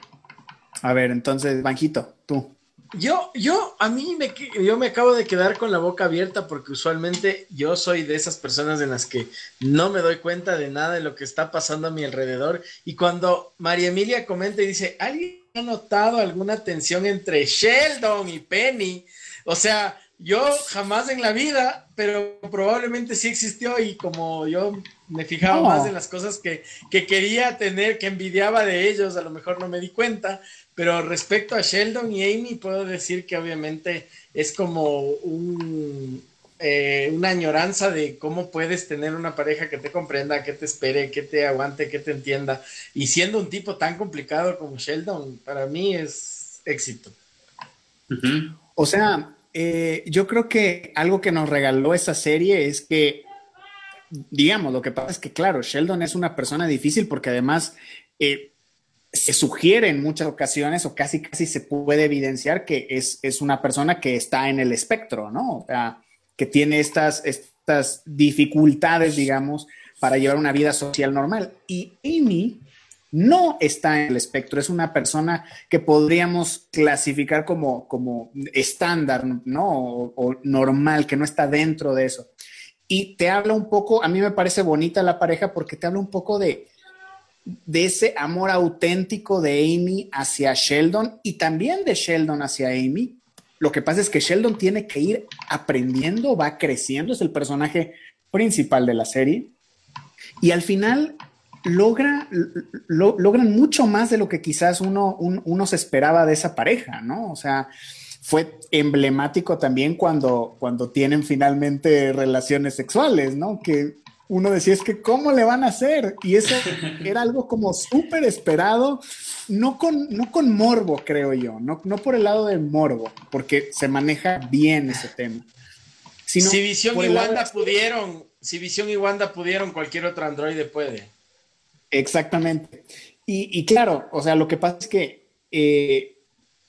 A ver, entonces, Banjito, tú. Yo, yo, a mí me, yo me acabo de quedar con la boca abierta porque usualmente yo soy de esas personas en las que no me doy cuenta de nada de lo que está pasando a mi alrededor. Y cuando María Emilia comenta y dice, ¿alguien ha notado alguna tensión entre Sheldon y Penny? O sea, yo jamás en la vida, pero probablemente sí existió y como yo me fijaba más en las cosas que, que quería tener, que envidiaba de ellos, a lo mejor no me di cuenta pero respecto a Sheldon y Amy, puedo decir que obviamente es como un, eh, una añoranza de cómo puedes tener una pareja que te comprenda, que te espere, que te aguante, que te entienda. Y siendo un tipo tan complicado como Sheldon, para mí es éxito. O sea, eh, yo creo que algo que nos regaló esa serie es que, digamos, lo que pasa es que, claro, Sheldon es una persona difícil porque además... Eh, se sugiere en muchas ocasiones o casi casi se puede evidenciar que es, es una persona que está en el espectro, ¿no? O sea, que tiene estas, estas dificultades, digamos, para llevar una vida social normal. Y Amy no está en el espectro, es una persona que podríamos clasificar como, como estándar, ¿no? O, o normal, que no está dentro de eso. Y te habla un poco, a mí me parece bonita la pareja porque te habla un poco de, de ese amor auténtico de Amy hacia Sheldon y también de Sheldon hacia Amy. Lo que pasa es que Sheldon tiene que ir aprendiendo, va creciendo, es el personaje principal de la serie. Y al final logra, logran mucho más de lo que quizás uno, uno se esperaba de esa pareja, ¿no? O sea, fue emblemático también cuando, cuando tienen finalmente relaciones sexuales, ¿no? Que uno decía, es que ¿cómo le van a hacer? Y eso era algo como súper esperado, no con, no con morbo, creo yo, no, no por el lado del morbo, porque se maneja bien ese tema. si Visión y Wanda pudieron, si Visión y Wanda pudieron, cualquier otro androide puede. Exactamente. Y, claro, o sea, lo que pasa es que eh,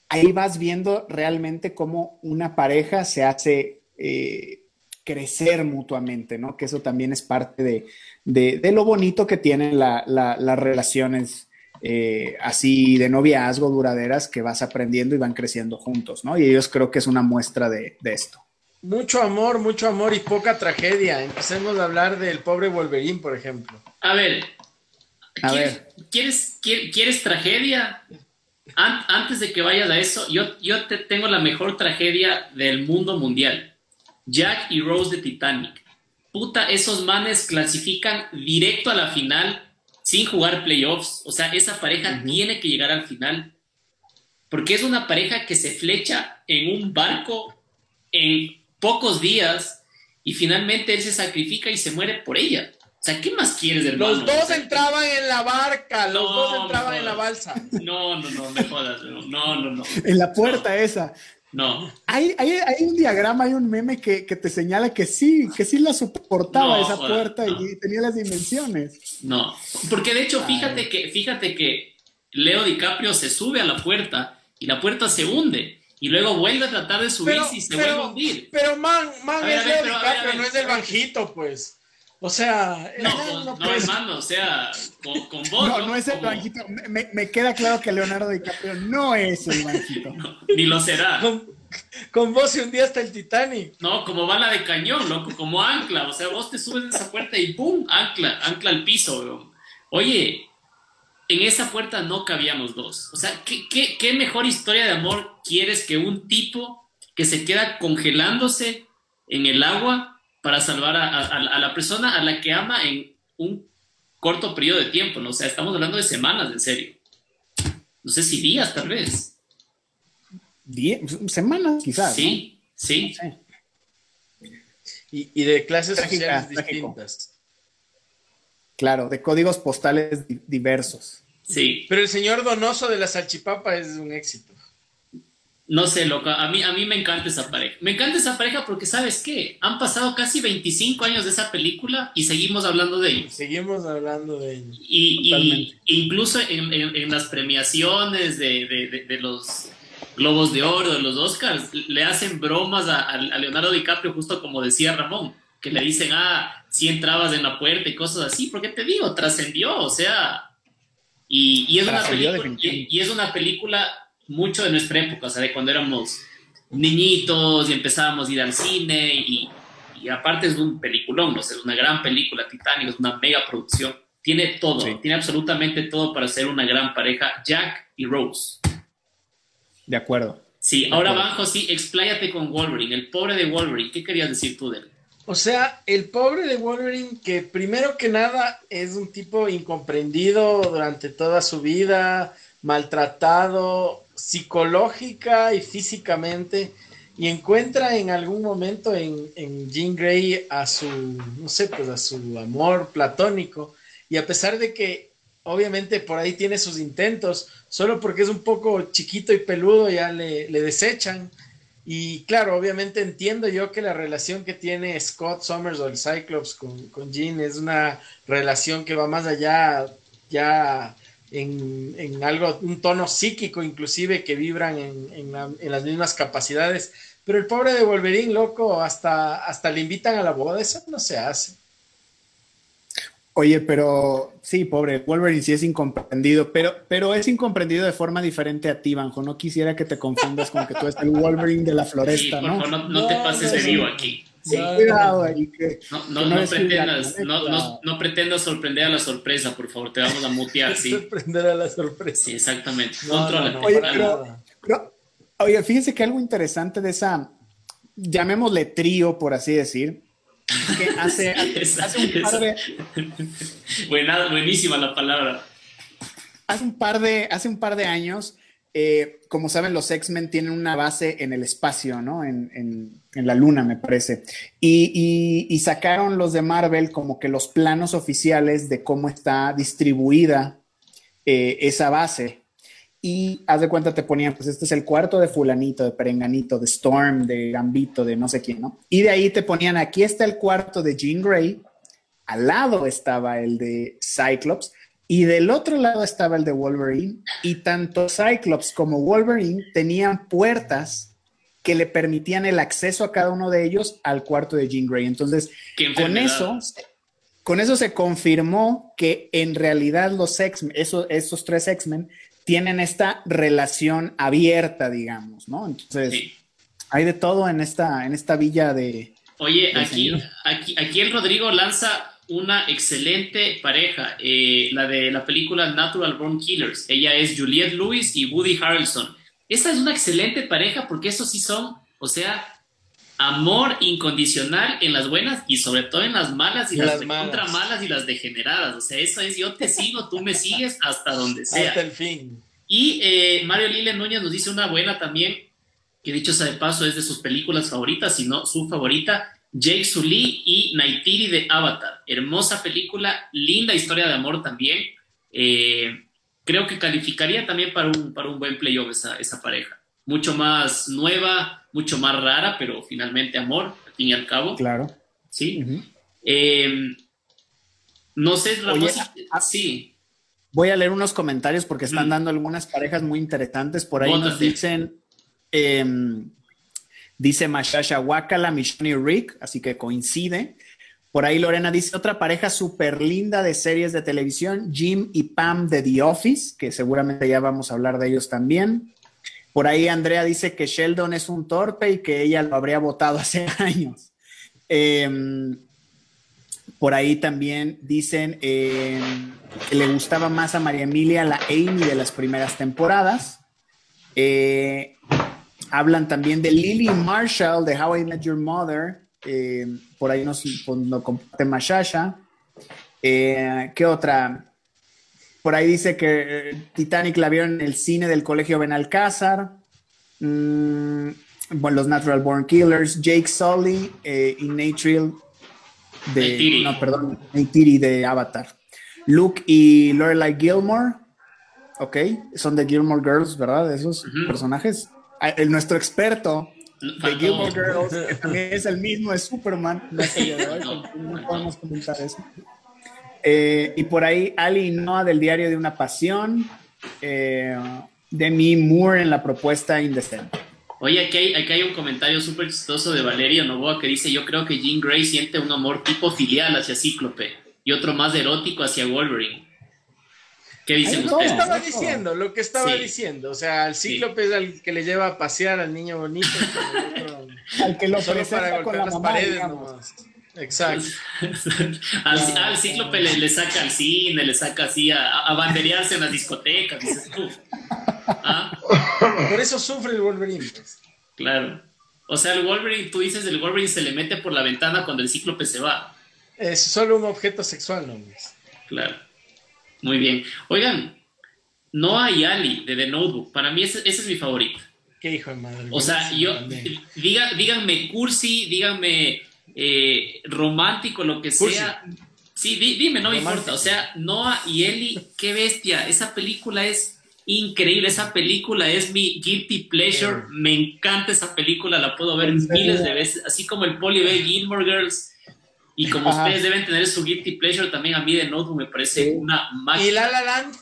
ahí vas viendo realmente cómo una pareja se hace eh, crecer mutuamente, ¿no? Que eso también es parte de, lo bonito que tienen las relaciones eh, así de noviazgo duraderas que vas aprendiendo y van creciendo juntos, ¿no? Y ellos creo que es una muestra de, esto. Mucho amor, mucho amor y poca tragedia. Empecemos a hablar del pobre Wolverine, por ejemplo. A ver, ¿quieres, ¿quieres, tragedia? Antes de que vayas a eso, yo, yo te tengo la mejor tragedia del mundo mundial. Jack y Rose de Titanic. Puta, esos manes clasifican directo a la final sin jugar playoffs. O sea, esa pareja tiene que llegar al final. Porque es una pareja que se flecha en un barco en pocos días y finalmente él se sacrifica y se muere por ella. O sea, ¿qué más quieres, hermano? Los dos entraban en la barca, los dos entraban en la balsa. No, no, no, me jodas, no, no, no. En la puerta esa. No. Hay, hay, hay, un diagrama, hay un meme que, que, te señala que sí, que sí la soportaba esa puerta y tenía las dimensiones. No, porque de hecho, fíjate que, fíjate que Leo DiCaprio se sube a la puerta y la puerta se hunde. Y luego vuelve a tratar de subirse y se vuelve a hundir. Pero man, man, es Leo DiCaprio, no es del banjito, pues. O sea, no, no, no, hermano, o sea, con, con vos. No, no, es el banquito. Me, me, queda claro que Leonardo DiCaprio no es el banquito. ni lo será. Con, vos y un día hasta el Titanic. No, como bala de cañón, loco, como ancla. O sea, vos te subes en esa puerta y ¡pum! Ancla, ancla al piso, weón. Oye, en esa puerta no cabíamos dos. O sea, ¿qué, qué, qué mejor historia de amor quieres que un tipo que se queda congelándose en el agua para salvar a, la persona a la que ama en un corto periodo de tiempo, ¿no? O sea, estamos hablando de semanas, en serio. No sé si días, tal vez. semanas, quizás. Sí, sí. Y, de clases sociales distintas. Claro, de códigos postales diversos. Sí. Pero el señor Donoso de la salchipapa es un éxito. No sé, loco, a mí, a mí me encanta esa pareja. Me encanta esa pareja porque, ¿sabes qué? Han pasado casi 25 años de esa película y seguimos hablando de ellos. Seguimos hablando de ellos. Y, incluso en, las premiaciones de, los Globos de Oro, de los Oscars, le hacen bromas a, Leonardo DiCaprio, justo como decía Ramón, que le dicen, ah, si entrabas en la puerta y cosas así, porque te digo, trascendió, o sea, y, es una película, y es una película mucho de nuestra época, o sea, de cuando éramos niñitos y empezábamos a ir al cine y, aparte es un peliculón, o sea, es una gran película, Titanic, es una mega producción, tiene todo, tiene absolutamente todo para ser una gran pareja, Jack y Rose. De acuerdo. Sí, ahora abajo sí, expláyate con Wolverine, el pobre de Wolverine, ¿qué querías decir tú de él? O sea, el pobre de Wolverine, que primero que nada es un tipo incomprendido durante toda su vida, maltratado, psicológica y físicamente y encuentra en algún momento en, en Jean Grey a su, no sé, pues a su amor platónico y a pesar de que obviamente por ahí tiene sus intentos, solo porque es un poco chiquito y peludo ya le, le desechan. Y claro, obviamente entiendo yo que la relación que tiene Scott Summers o el Cyclops con, con Jean es una relación que va más allá ya en, algo, un tono psíquico inclusive que vibran en, las mismas capacidades. Pero el pobre de Wolverine, loco, hasta, hasta le invitan a la boda, eso no se hace. Oye, pero sí, pobre, Wolverine sí es incomprendido, pero, pero es incomprendido de forma diferente a ti, Banjo. No quisiera que te confundas con que tú eres el Wolverine de la floresta, ¿no? ¿no? te pases de vivo aquí. Sí. Cuidado ahí, no, no, pretendas, no, pretendas sorprender a la sorpresa, por favor, te vamos a mutear, sí. Sorprender a la sorpresa. Sí, exactamente. Controla. Oye, pero, oye, fíjense que algo interesante de esa, llamémosle trío, por así decir, que hace, hace, un par de... buenísima la palabra. Hace un par de, hace un par de años eh, como saben, los X-Men tienen una base en el espacio, ¿no? En, la luna, me parece. Y, sacaron los de Marvel como que los planos oficiales de cómo está distribuida eh, esa base. y haz de cuenta te ponían, pues este es el cuarto de fulanito, de perenganito, de Storm, de Gambito, de no sé quién, ¿no? Y de ahí te ponían, aquí está el cuarto de Jean Grey, al lado estaba el de Cyclops y del otro lado estaba el de Wolverine y tanto Cyclops como Wolverine tenían puertas que le permitían el acceso a cada uno de ellos al cuarto de Jean Grey. Entonces, con eso, con eso se confirmó que en realidad los X, esos, esos tres X-Men tienen esta relación abierta, digamos, ¿no? Entonces, hay de todo en esta, en esta villa de... Oye, aquí, aquí, aquí el Rodrigo lanza una excelente pareja, eh, la de la película Natural Born Killers. Ella es Juliette Lewis y Woody Harrelson. Esta es una excelente pareja porque estos sí son, o sea, amor incondicional en las buenas y sobre todo en las malas y, las, contra malas y las degeneradas. O sea, eso es yo te sigo, tú me sigues hasta donde sea. Hasta el fin. Y eh, Mario Lile Núñez nos dice una buena también, que dicho sea de paso es de sus películas favoritas, si no su favorita, Jake Sully y Naitiri de Avatar. Hermosa película, linda historia de amor también. Eh, creo que calificaría también para un, para un buen playoff esa, esa pareja. Mucho más nueva, mucho más rara, pero finalmente amor, al fin y al cabo. Claro. Sí. Eh, no sé, Ramón, ah, sí. Voy a leer unos comentarios porque están dando algunas parejas muy interesantes. Por ahí nos dicen. Em, Dice Mashasha Wakala, Michonne y Rick, así que coincide. Por ahí Lorena dice otra pareja súper linda de series de televisión, Jim y Pam de The Office, que seguramente ya vamos a hablar de ellos también. Por ahí Andrea dice que Sheldon es un torpe y que ella lo habría votado hace años. Em, por ahí también dicen em, que le gustaba más a María Emilia la Amy de las primeras temporadas. Eh, Hablan también de Lily Marshall de How I Met Your Mother. Eh, por ahí nos, nos comparte Mashasha. Eh, ¿Qué otra? Por ahí dice que eh, Titanic la vieron en el cine del Colegio Benalcázar. Mm, bueno, los Natural Born Killers. Jake Sully y Nate de. No, perdón, de Avatar. Luke y Lorelai Gilmore. Ok, son de Gilmore Girls, ¿verdad? Esos personajes el, nuestro experto de Gilmore Girls, que también es el mismo de Superman, no, podemos comentar eso. Eh, y por ahí Ali Noah del Diario de una Pasión, eh, Demi Moore en la propuesta indecente. Oye, aquí hay, aquí hay un comentario súper chistoso de Valeria Novoa que dice, yo creo que Jean Grey siente un amor tipo filial hacia Cíclope y otro más erótico hacia Wolverine. ¿Qué dicen Lo que estaba diciendo, lo que estaba diciendo. O sea, el cíclope es al que le lleva a pasear al niño bonito. al que lo solo para golpear las paredes nomás. Exacto. al, cíclope le, saca al cine, le saca así a, a banderearse en las discotecas, dices tú. ¿Ah? Por eso sufre el Wolverine. Pues. Claro. O sea, el Wolverine, tú dices, el Wolverine se le mete por la ventana cuando el cíclope se va. Es solo un objeto sexual, ¿no? Claro. Muy bien. Oigan, Noah y Ali de The Notebook, para mí ese, es mi favorito. Qué hijo de madre. O sea, yo, diga, díganme cursi, díganme eh, romántico, lo que sea. Sí, dime, no me importa. O sea, Noah y Eli, qué bestia. Esa película es increíble. Esa película es mi guilty pleasure. Me encanta esa película, la puedo ver miles de veces. Así como el Polly B. Gilmore Girls. Y como ustedes deben tener su guilty pleasure, también a mí de Notebook me parece una máquina. ¿Y La La Land?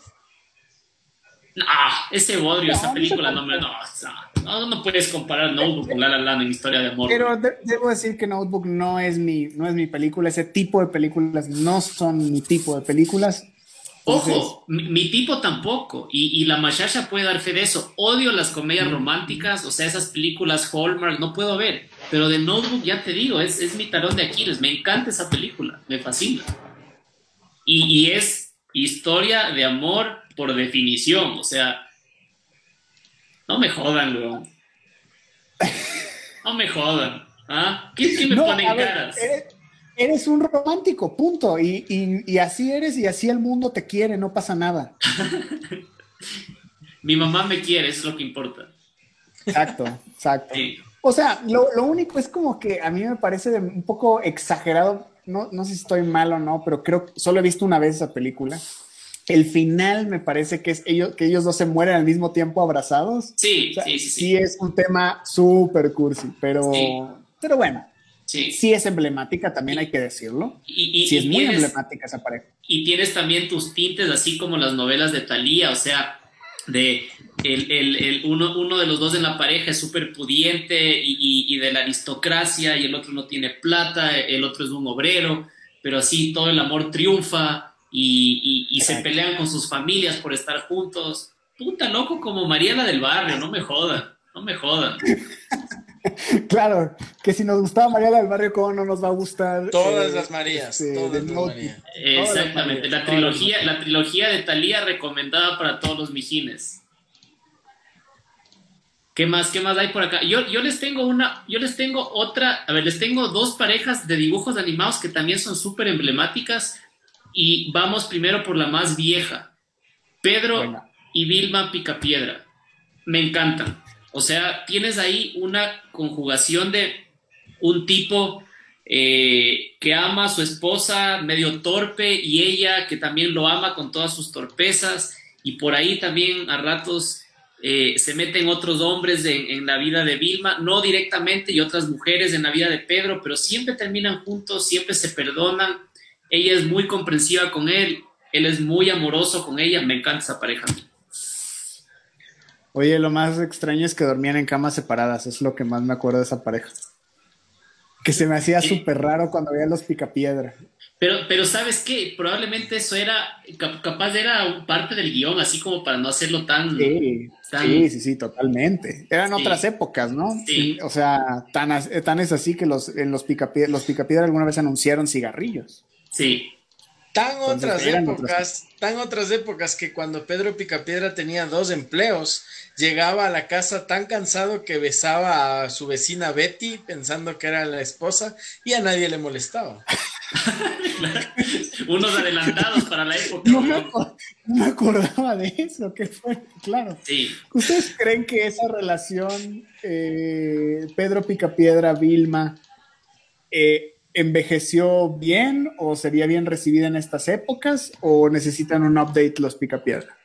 Ah, ese bodrio, esa película, no, me, no, no, no puedes comparar Notebook con La La Land en historia de amor. Pero debo decir que Notebook no es, mi, no es mi película, ese tipo de películas no son mi tipo de películas. Ojo, mi, tipo tampoco, y, y la Mashasha puede dar fe de eso. Odio las comedias románticas, o sea, esas películas Hallmark, no puedo ver. Pero de Notebook, ya te digo, es, es mi talón de Aquiles. Me encanta esa película, me fascina. Y, y es historia de amor por definición, o sea, no me jodan, weón. No me jodan. ¿Ah? ¿Quién, me pone en caras? Eres, un romántico, punto. Y, y, y, así eres y así el mundo te quiere, no pasa nada. Mi mamá me quiere, eso es lo que importa. Exacto, exacto. O sea, lo, único es como que a mí me parece un poco exagerado. No, no sé si estoy mal o no, pero creo que solo he visto una vez esa película. el final me parece que es ellos, que ellos dos se mueren al mismo tiempo abrazados. Sí, sí, sí, sí. es un tema súper cursi, pero, pero bueno. Sí. sí es emblemática, también hay que decirlo. Y, sí es muy emblemática esa pareja. Y tienes también tus tintes, así como las novelas de Thalía, o sea, de el, el, el uno, uno, de los dos en la pareja es súper pudiente y, y, de la aristocracia y el otro no tiene plata, el otro es un obrero, pero así todo el amor triunfa y, y se pelean con sus familias por estar juntos. Puta loco como Mariela del Barrio, no me jodan, no me jodan. claro, que si nos gustaba Mariela del Barrio, ¿cómo no nos va a gustar? Todas eh, las Marías. Este, todas las Marías. Exactamente, la trilogía, la trilogía de Talía recomendada para todos los mijines. ¿Qué más? ¿Qué más hay por acá? Yo, yo les tengo una, yo les tengo otra, a ver, les tengo dos parejas de dibujos animados que también son súper emblemáticas y vamos primero por la más vieja. Pedro y Vilma Picapiedra. Me encantan. O sea, tienes ahí una conjugación de un tipo eh, que ama a su esposa medio torpe y ella que también lo ama con todas sus torpezas y por ahí también a ratos eh, se meten otros hombres en, la vida de Vilma, no directamente, y otras mujeres en la vida de Pedro, pero siempre terminan juntos, siempre se perdonan. Ella es muy comprensiva con él, él es muy amoroso con ella, me encanta esa pareja. Oye, lo más extraño es que dormían en camas separadas, es lo que más me acuerdo de esa pareja. Que se me hacía súper raro cuando veía los picapiedra. Pero, pero ¿sabes qué? Probablemente eso era, capaz era parte del guion, así como para no hacerlo tan... Sí, sí, sí, totalmente. Eran otras épocas, ¿no? Sí. O sea, tan, tan es así que los, en los picapiedra, los picapiedra alguna vez anunciaron cigarrillos. Sí. Tan otras épocas, tan otras épocas que cuando Pedro Picapiedra tenía dos empleos, llegaba a la casa tan cansado que besaba a su vecina Betty pensando que era la esposa y a nadie le molestaba. Unos adelantados para la época. No me, acordaba de eso, que fue, claro. Sí. ¿Ustedes creen que esa relación eh, Pedro Picapiedra, Vilma, eh, envejeció bien o sería bien recibida en estas épocas o necesitan un update los picapiedra?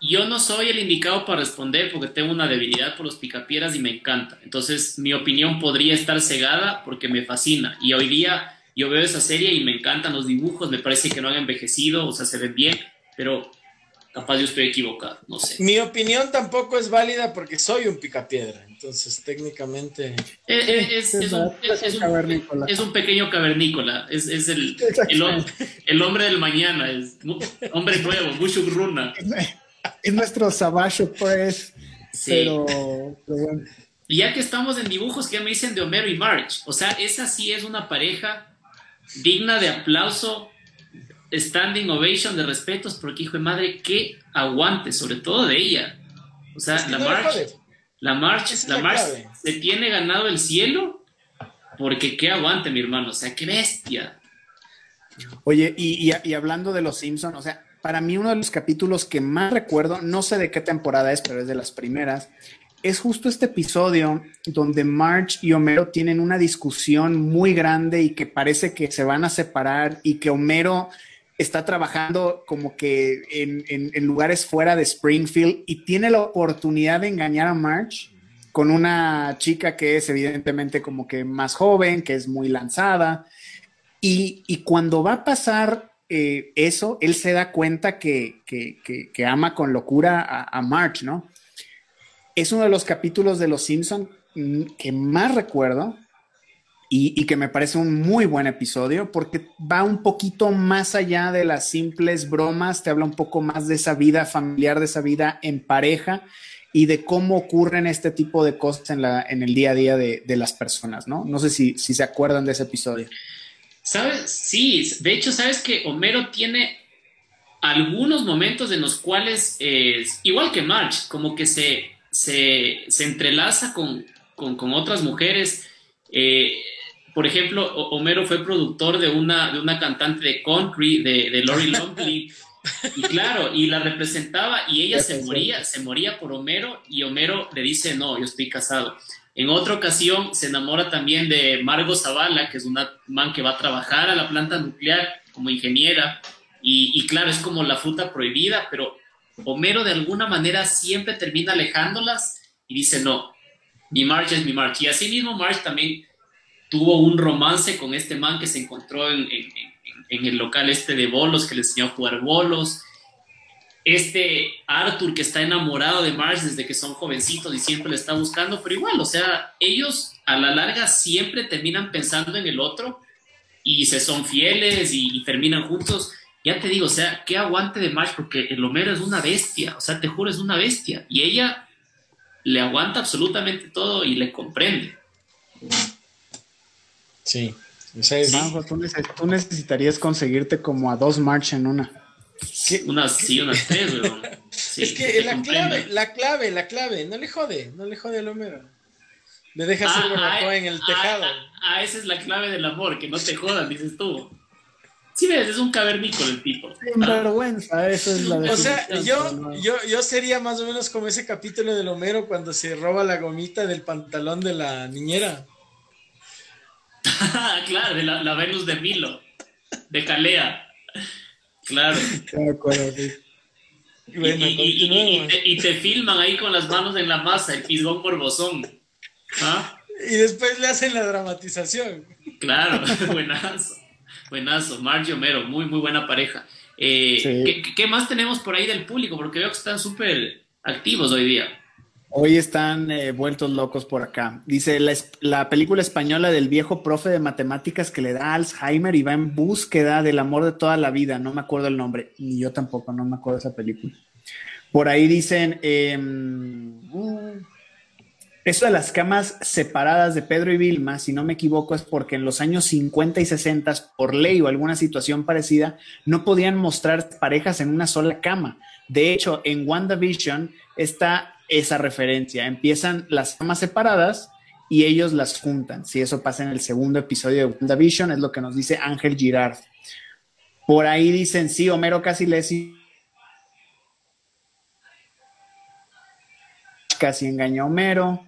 Yo no soy el indicado para responder porque tengo una debilidad por los picapiedras y me encanta. Entonces mi opinión podría estar cegada porque me fascina. Y hoy día yo veo esa serie y me encantan los dibujos, me parece que no han envejecido, o sea, se ven bien, pero capaz yo estoy equivocado, no sé. Mi opinión tampoco es válida porque soy un picapiedra, entonces técnicamente... Es, un, pequeño cavernícola, es, el, el, hombre del mañana, es hombre nuevo, Bushuk Runa. Es nuestro Savage Press, pero, bueno. Y ya que estamos en dibujos, ¿qué me dicen de Homero y Marge? O sea, esa sí es una pareja digna de aplauso standing ovation de respetos, porque hijo de madre, que aguante, sobre todo de ella. O sea, la, marcha la March, la March, se tiene ganado el cielo, porque qué aguante, mi hermano, o sea, qué bestia. Oye, y, y, hablando de los Simpsons, o sea, para mí uno de los capítulos que más recuerdo, no sé de qué temporada es, pero es de las primeras, es justo este episodio donde Marge y Homero tienen una discusión muy grande y que parece que se van a separar y que Homero está trabajando como que en, lugares fuera de Springfield y tiene la oportunidad de engañar a Marge con una chica que es evidentemente como que más joven, que es muy lanzada. Y, cuando va a pasar eh, eso, él se da cuenta que, ama con locura a, a Marge, ¿no? Es uno de los capítulos de Los Simpson que más recuerdo y, que me parece un muy buen episodio porque va un poquito más allá de las simples bromas, te habla un poco más de esa vida familiar, de esa vida en pareja y de cómo ocurren este tipo de cosas en, la, en el día a día de, las personas, ¿no? No sé si, si se acuerdan de ese episodio. ¿Sabes? Sí, de hecho, sabes que Homero tiene algunos momentos en los cuales, igual que March, como que se, se, entrelaza con, con, otras mujeres. Eh, por ejemplo, Homero fue productor de una, de una cantante de country, de, de Lori Longley, y claro, y la representaba y ella se moría, se moría por Homero y Homero le dice, no, yo estoy casado. En otra ocasión se enamora también de Margot Zavala, que es una man que va a trabajar a la planta nuclear como ingeniera, Y, claro, es como la fruta prohibida, pero Homero de alguna manera siempre termina alejándolas y dice, no, mi Marge es mi Marge. Y así mismo Marge también tuvo un romance con este man que se encontró en, el local este de bolos, que le enseñó a jugar bolos este Arthur que está enamorado de Marge desde que son jovencitos y siempre le está buscando, pero igual, o sea, ellos a la larga siempre terminan pensando en el otro y se son fieles y, terminan juntos. Ya te digo, o sea, qué aguante de Marge, porque el Homero es una bestia, o sea, te juro, es una bestia. Y ella le aguanta absolutamente todo y le comprende. Sí. O sea, tú, necesitarías conseguirte como a dos March en una. Unas sí, unas tres, es que la clave, la clave, la clave, no le jode, no le jode al Homero. Le deja ah, ser ah, en el ah, tejado. Ah, esa es la clave del amor, que no te jodan, dices tú. Sí, ves, es un cavernícola el tipo. Sin vergüenza, eso es la O sea, yo, yo, yo sería más o menos como ese capítulo del Homero cuando se roba la gomita del pantalón de la niñera. claro, de la, la Venus de Milo, de Calea. Claro. y, te, filman ahí con las manos en la masa, el fisgón por bozón. ¿Ah? Y después le hacen la dramatización. Claro, buenazo. Buenazo. Marge Homero, muy, muy buena pareja. Eh, ¿qué, más tenemos por ahí del público? Porque veo que están súper activos hoy día. Hoy están eh, vueltos locos por acá. Dice la, película española del viejo profe de matemáticas que le da Alzheimer y va en búsqueda del amor de toda la vida. No me acuerdo el nombre, ni yo tampoco, no me acuerdo esa película. Por ahí dicen, em, uh, eso de las camas separadas de Pedro y Vilma, si no me equivoco, es porque en los años 50 y 60, por ley o alguna situación parecida, no podían mostrar parejas en una sola cama. De hecho, en WandaVision está esa referencia. Empiezan las camas separadas y ellos las juntan. Si eso pasa en el segundo episodio de WandaVision, es lo que nos dice Ángel Girard. Por ahí dicen, sí, Homero casi le casi engañó a Homero.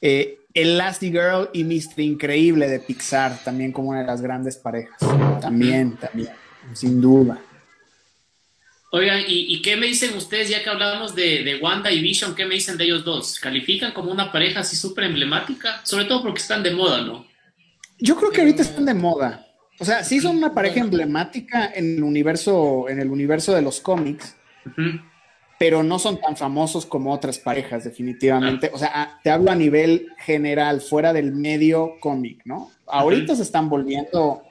Eh, Girl y Mr. Increíble de Pixar, también como una de las grandes parejas. También, también, sin duda. Oigan, ¿y, qué me dicen ustedes, ya que hablábamos de, Wanda y Vision, qué me dicen de ellos dos? ¿Califican como una pareja así súper emblemática? Sobre todo porque están de moda, ¿no? Yo creo que ahorita están de moda. O sea, sí son una pareja emblemática en el universo, en el universo de los cómics, pero no son tan famosos como otras parejas, definitivamente. O sea, te hablo a nivel general, fuera del medio cómic, ¿no? Ahorita se están volviendo,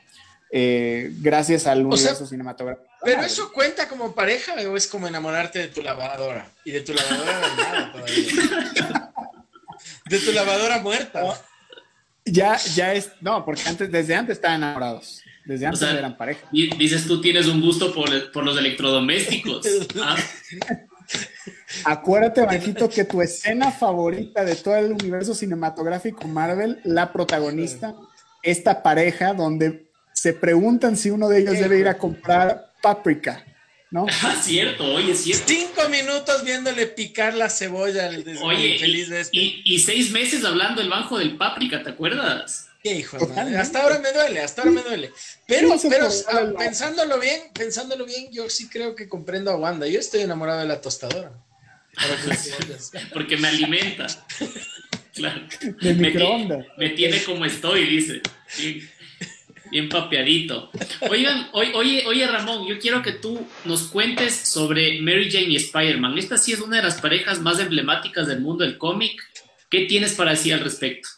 eh, gracias al universo cinematográfico pero eso cuenta como pareja o es como enamorarte de tu lavadora y de tu lavadora nada todavía. De tu lavadora muerta. Ya, ya es, no, porque antes, desde antes estaban enamorados. Desde antes eran pareja. Y dices tú tienes un gusto por, por los electrodomésticos. ¿ah? Acuérdate, Banquito, que tu escena favorita de todo el universo cinematográfico Marvel, la protagonista, esta pareja donde se preguntan si uno de ellos debe ir a comprar Paprika, ¿no? Ah, cierto, oye, cierto. Cinco minutos viéndole picar la cebolla al Oye, feliz de este. y, seis meses hablando el banjo del Paprika, ¿te acuerdas? Qué hijo Hasta ahora me duele, hasta ahora me duele. Pero, pero ah, pensándolo bien, pensándolo bien, yo sí creo que comprendo a Wanda. Yo estoy enamorado de la tostadora. Porque me alimenta. Claro. De microondas. Me, tiene como estoy, dice bien papeadito. Oigan, oye, oye Ramón, yo quiero que tú nos cuentes sobre Mary Jane y Spider-Man. Esta sí es una de las parejas más emblemáticas del mundo del cómic. ¿Qué tienes para decir al respecto?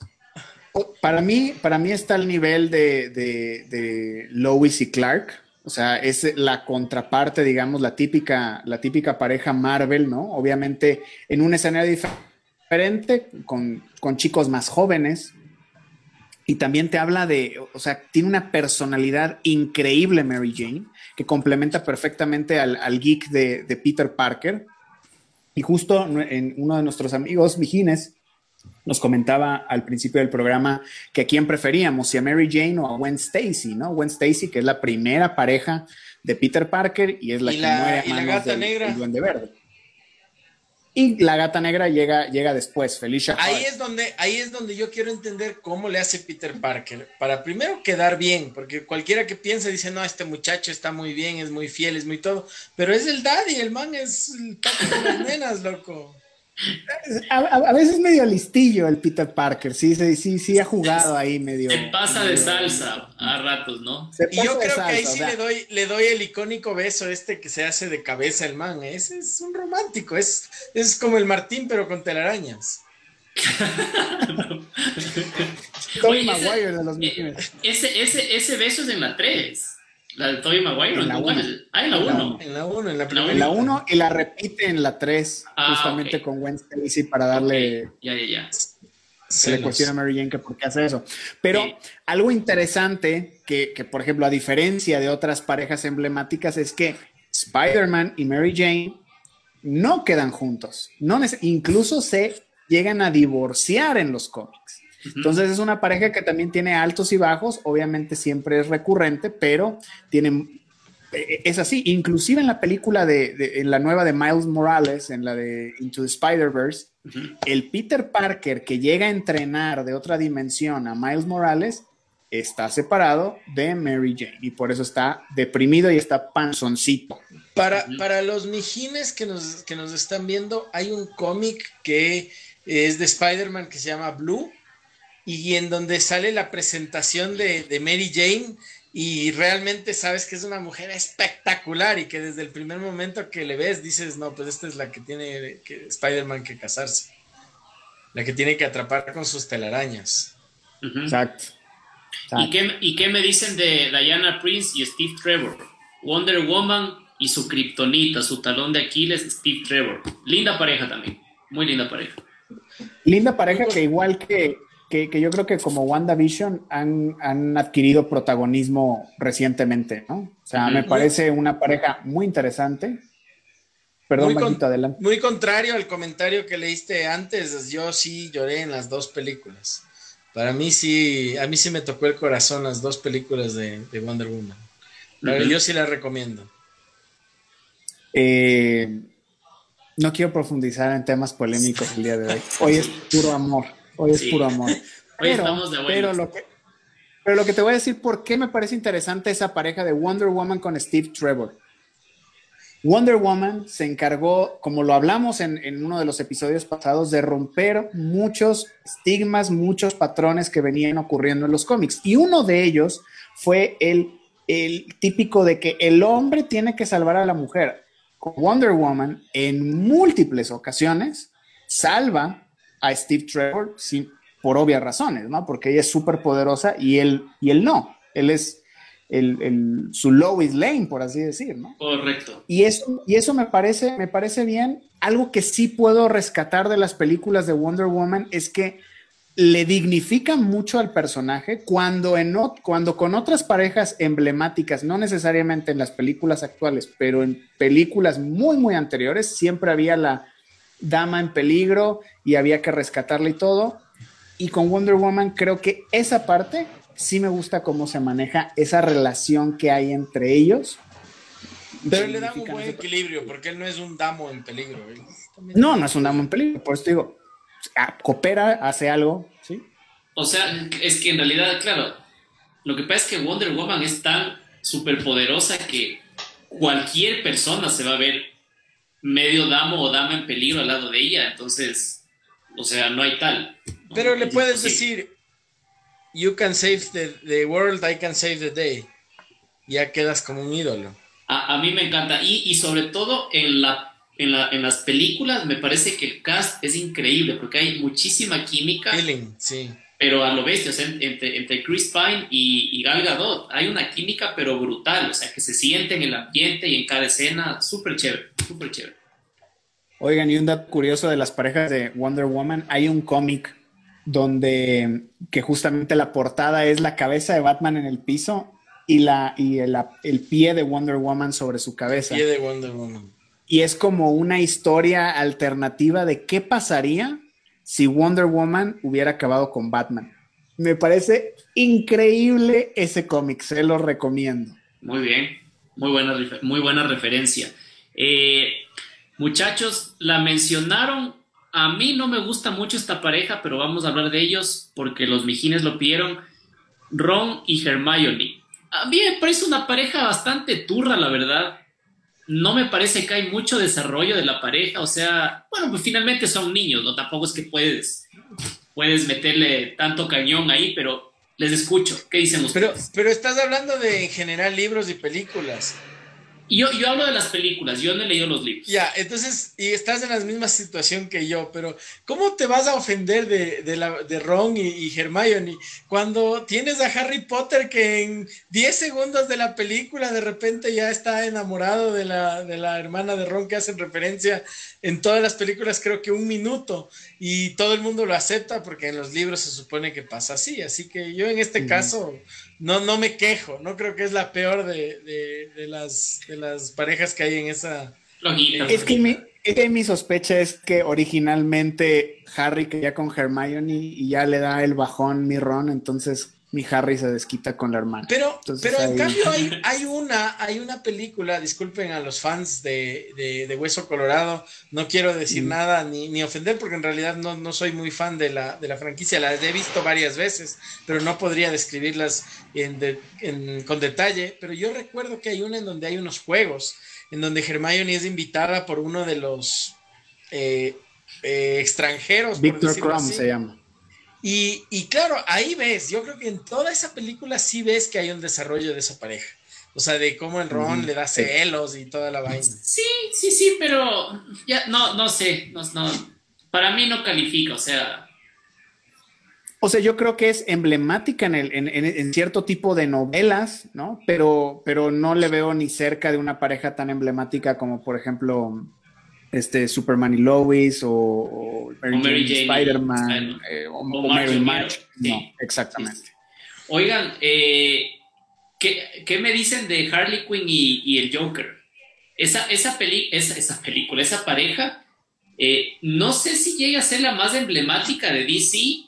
Para mí, para mí está el nivel de, de, Lois y Clark. O sea, es la contraparte, digamos, la típica, la típica pareja Marvel, ¿no? Obviamente en un escenario diferente, con, con chicos más jóvenes, y también te habla de, o sea, tiene una personalidad increíble Mary Jane, que complementa perfectamente al, geek de, Peter Parker. Y justo en uno de nuestros amigos, Mijines, nos comentaba al principio del programa que a quién preferíamos, si a Mary Jane o a Gwen Stacy, ¿no? Gwen Stacy, que es la primera pareja de Peter Parker y es la que muere a manos del, Duende Verde. Y la gata negra llega, llega después, Felicia. Ahí es, donde, ahí es donde yo quiero entender cómo le hace Peter Parker. Para primero quedar bien, porque cualquiera que piense dice, no, este muchacho está muy bien, es muy fiel, es muy todo. Pero es el daddy, el man es el papi de las nenas, loco. A, veces medio listillo el Peter Parker, sí, sí, sí, sí ha jugado ahí medio. Se pasa de salsa a ratos, ¿no? Y yo creo que ahí sí le doy, le doy el icónico beso este que se hace de cabeza el man. Ese es un romántico, es, es como el Martín, pero con telarañas. Oye, Maguire de los eh, ese, ese, ese beso es en la 3. La de Tobey Maguire. En la 1. Ah, en la 1. En la 1, en la primera. En la 1 y la repite en la 3, ah, justamente con Gwen Stacy para darle. Ya, ya, ya. Se le cuestiona a Mary Jane que por qué hace eso. Pero algo interesante que, que, por ejemplo, a diferencia de otras parejas emblemáticas, es que Spider-Man y Mary Jane no quedan juntos. No incluso se llegan a divorciar en los cómics. Entonces es una pareja que también tiene altos y bajos, obviamente siempre es recurrente, pero tiene, eh, es así, inclusive en la película de, en la nueva de Miles Morales, en la de Into the Spider-Verse, el Peter Parker que llega a entrenar de otra dimensión a Miles Morales está separado de Mary Jane y por eso está deprimido y está panzoncito. Para, para los mijines que nos, que nos están viendo, hay un cómic que es de Spider-Man que se llama Blue y en donde sale la presentación de, Mary Jane y realmente sabes que es una mujer espectacular y que desde el primer momento que le ves dices, no, pues esta es la que tiene que Spider-Man que casarse, la que tiene que atrapar con sus telarañas. Exacto. ¿Y qué, ¿Y qué, me dicen de Diana Prince y Steve Trevor? Wonder Woman y su kriptonita, su talón de Aquiles, Steve Trevor. Linda pareja también, muy linda pareja. Linda pareja que igual que, que, yo creo que como WandaVision han, han adquirido protagonismo recientemente, ¿no? O sea, me parece una pareja muy interesante. Perdón, muy, adelante. Muy contrario al comentario que leíste antes, yo sí lloré en las dos películas. Para mí sí, a mí sí me tocó el corazón las dos películas de, Wonder Woman. Pero yo sí las recomiendo. Eh, no quiero profundizar en temas polémicos el día de hoy. Hoy es puro amor. Hoy es puro amor. Pero, pero, lo que, pero lo que te voy a decir, ¿por qué me parece interesante esa pareja de Wonder Woman con Steve Trevor? Wonder Woman se encargó, como lo hablamos en, uno de los episodios pasados, de romper muchos estigmas, muchos patrones que venían ocurriendo en los cómics. Y uno de ellos fue el, el típico de que el hombre tiene que salvar a la mujer. Wonder Woman, en múltiples ocasiones, salva a Steve Trevor por obvias razones, ¿no? Porque ella es súper poderosa y él, y él no. Él es el, el, su Lois Lane, por así decir, ¿no? Correcto. Y eso, y eso me, parece, me parece bien. Algo que sí puedo rescatar de las películas de Wonder Woman es que le dignifican mucho al personaje cuando, en, cuando con otras parejas emblemáticas, no necesariamente en las películas actuales, pero en películas muy, muy anteriores, siempre había la dama en peligro y había que rescatarla y todo. Y con Wonder Woman creo que esa parte sí me gusta cómo se maneja esa relación que hay entre ellos. Pero le da un buen equilibrio, porque él no es un damo en peligro. No, no es un damo en peligro, por eso digo, coopera, hace algo, ¿sí? O sea, es que en realidad, claro, lo que pasa es que Wonder Woman es tan superpoderosa que cualquier persona se va a ver medio damo o dama en peligro al lado de ella, entonces, o sea, no hay tal. Pero le puedes decir, you can save the, world, I can save the day. Ya quedas como un ídolo. A, mí me encanta. Y, y sobre todo en, la, en, la, en, las películas me parece que el cast es increíble porque hay muchísima química. sí pero a lo bestia, o sea, entre, entre Chris Pine y, y, Gal Gadot hay una química pero brutal, o sea, que se siente en el ambiente y en cada escena, súper chévere, súper chévere. Oigan, y un dato curioso de las parejas de Wonder Woman, hay un cómic donde que justamente la portada es la cabeza de Batman en el piso y, la, y el, el pie de Wonder Woman sobre su cabeza. Pie de Wonder Woman. Y es como una historia alternativa de qué pasaría si Wonder Woman hubiera acabado con Batman. Me parece increíble ese cómic, se lo recomiendo. Muy bien, muy buena, muy buena referencia. Eh, Muchachos, la mencionaron. A mí no me gusta mucho esta pareja, pero vamos a hablar de ellos porque los mijines lo pidieron. Ron y Hermione. A mí me parece una pareja bastante turra, la verdad. No me parece que hay mucho desarrollo de la pareja. O sea, bueno, pues finalmente son niños, ¿no? Tampoco es que puedes, puedes meterle tanto cañón ahí, pero les escucho. ¿Qué dicen ustedes? Pero, pero estás hablando de en general libros y películas. Yo, yo hablo de las películas, yo no he leído los libros. Ya, entonces, y estás en la misma situación que yo, pero ¿cómo te vas a ofender de, de, la, de Ron y, y, Hermione cuando tienes a Harry Potter que en 10 segundos de la película de repente ya está enamorado de la, de la hermana de Ron que hacen referencia en todas las películas, creo que un minuto, y todo el mundo lo acepta porque en los libros se supone que pasa así, así que yo en este mm. caso no, no me quejo, no creo que es la peor de, de, de, las, de las parejas que hay en esa... es, que mi, es que mi sospecha es que originalmente Harry quería con Hermione y ya le da el bajón mi Ron, entonces mi Harry se desquita con la hermana. Pero, pero en cambio hay, hay, una, hay una película, disculpen a los fans de, de, de Hueso Colorado, no quiero decir mm. nada ni, ni, ofender porque en realidad no, no soy muy fan de la, de la franquicia, las he visto varias veces, pero no podría describirlas en de, en, con detalle, pero yo recuerdo que hay una en donde hay unos juegos, en donde Hermione es invitada por uno de los eh, eh, extranjeros. Victor Crumb se llama. Y, y, claro, ahí ves, yo creo que en toda esa película sí ves que hay un desarrollo de esa pareja. O sea, de cómo el Ron le da celos y toda la vaina. Sí, sí, sí, pero ya no, no sé, no, no, para mí no califica, o sea. O sea, yo creo que es emblemática en, el, en, en, en, cierto tipo de novelas, ¿no? Pero, pero no le veo ni cerca de una pareja tan emblemática como, por ejemplo, este Superman y Lois o, o Mary, Mary Jane, Spider-Man eh, o, o, Mary March. Sí. No, exactamente. Sí. Oigan, eh, ¿qué, ¿qué, me dicen de Harley Quinn y, y el Joker? Esa, esa, peli, esa, esa película, esa pareja, eh, no sé si llega a ser la más emblemática de DC,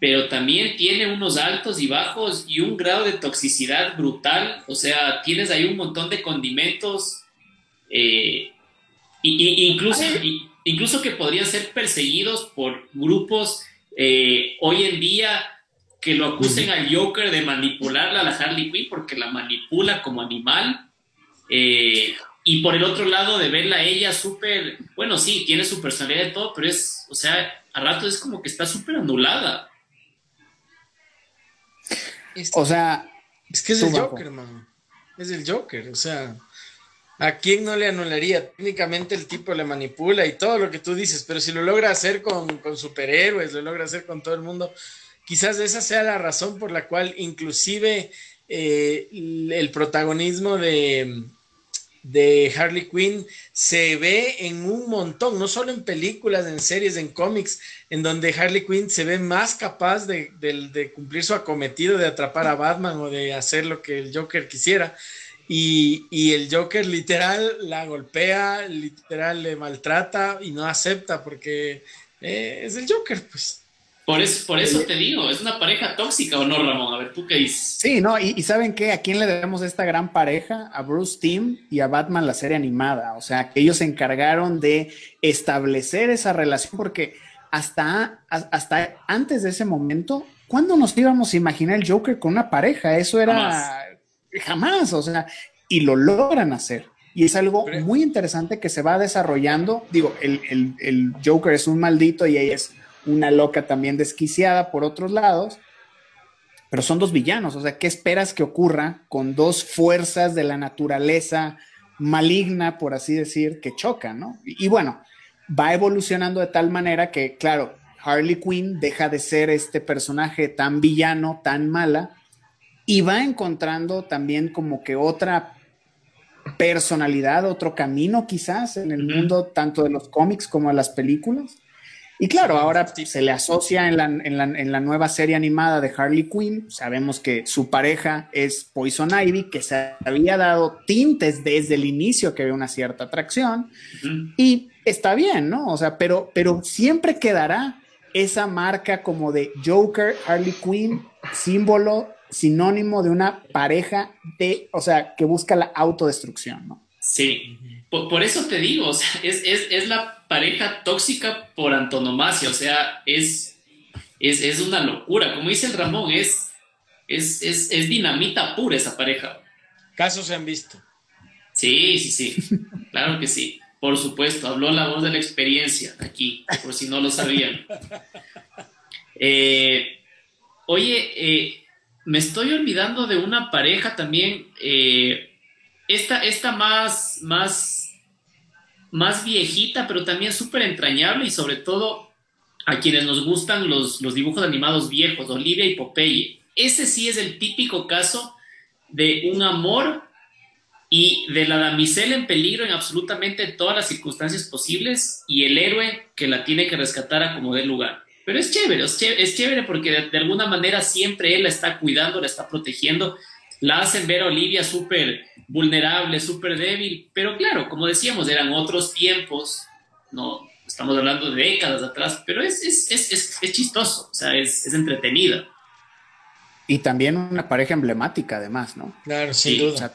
pero también tiene unos altos y bajos y un grado de toxicidad brutal. O sea, tienes ahí un montón de condimentos. Eh, y, incluso, incluso que podrían ser perseguidos por grupos eh, hoy en día que lo acusen al Joker de manipularla a la Harley Quinn porque la manipula como animal. Eh, y por el otro lado, de verla a ella súper, bueno, sí, tiene su personalidad y todo, pero es, o sea, a rato es como que está súper anulada. O sea, es que es el Joker, man. Es el Joker, o sea. ¿A quién no le anularía? Técnicamente el tipo le manipula y todo lo que tú dices, pero si lo logra hacer con, con, superhéroes, lo logra hacer con todo el mundo, quizás esa sea la razón por la cual inclusive eh, el protagonismo de, de Harley Quinn se ve en un montón, no solo en películas, en series, en cómics, en donde Harley Quinn se ve más capaz de, de, de cumplir su acometido de atrapar a Batman o de hacer lo que el Joker quisiera y, y, el Joker literal la golpea, literal le maltrata y no acepta porque eh, es el Joker, pues. Por eso, por eso te digo, es una pareja tóxica o no, Ramón. A ver, ¿tú qué dices? Sí, no, y, y ¿saben qué? ¿A quién le debemos esta gran pareja? A Bruce Timm y a Batman, la serie animada. O sea, que ellos se encargaron de establecer esa relación porque hasta, hasta antes de ese momento, ¿cuándo nos íbamos a imaginar el Joker con una pareja? Eso era... Jamás jamás, o sea, y lo logran hacer. Y es algo muy interesante que se va desarrollando. Digo, el, el, el, Joker es un maldito y ella es una loca también desquiciada por otros lados, pero son dos villanos. O sea, ¿qué esperas que ocurra con dos fuerzas de la naturaleza maligna, por así decir, que chocan, ¿no? Y, y bueno, va evolucionando de tal manera que, claro, Harley Quinn deja de ser este personaje tan villano, tan mala, y va encontrando también como que otra personalidad, otro camino quizás en el uh -huh. mundo tanto de los cómics como de las películas. Y claro, ahora se le asocia en la, en, la, en la, nueva serie animada de Harley Quinn. Sabemos que su pareja es Poison Ivy, que se había dado tintes desde el inicio que había una cierta atracción. Uh -huh. Y está bien, ¿no? O sea, pero, pero siempre quedará esa marca como de Joker, Harley Quinn, símbolo sinónimo de una pareja de, o sea, que busca la autodestrucción, ¿no? Sí, por, eso te digo, o sea, es, es, es, la pareja tóxica por antonomasia, o sea, es, es, es una locura. Como dice el Ramón, es, es, es, es dinamita pura esa pareja. Casos se han visto. Sí, sí, sí, claro que sí. Por supuesto, habló la voz de la experiencia aquí, por si no lo sabían. Eh, oye, eh, me estoy olvidando de una pareja también, eh, esta, esta más, más, más viejita, pero también súper entrañable y sobre todo a quienes nos gustan los, los dibujos animados viejos, Olivia y Popeye. Ese sí es el típico caso de un amor y de la damisela en peligro en absolutamente todas las circunstancias posibles y el héroe que la tiene que rescatar a como dé lugar. Pero es chévere, es chévere, porque de, alguna manera siempre él la está cuidando, la está protegiendo. La hacen ver a Olivia súper vulnerable, súper débil. Pero claro, como decíamos, eran otros tiempos, no estamos hablando de décadas atrás, pero es, es, es, es chistoso, o sea, es, entretenida. Y también una pareja emblemática, además, ¿no? Claro, sin duda. O sea,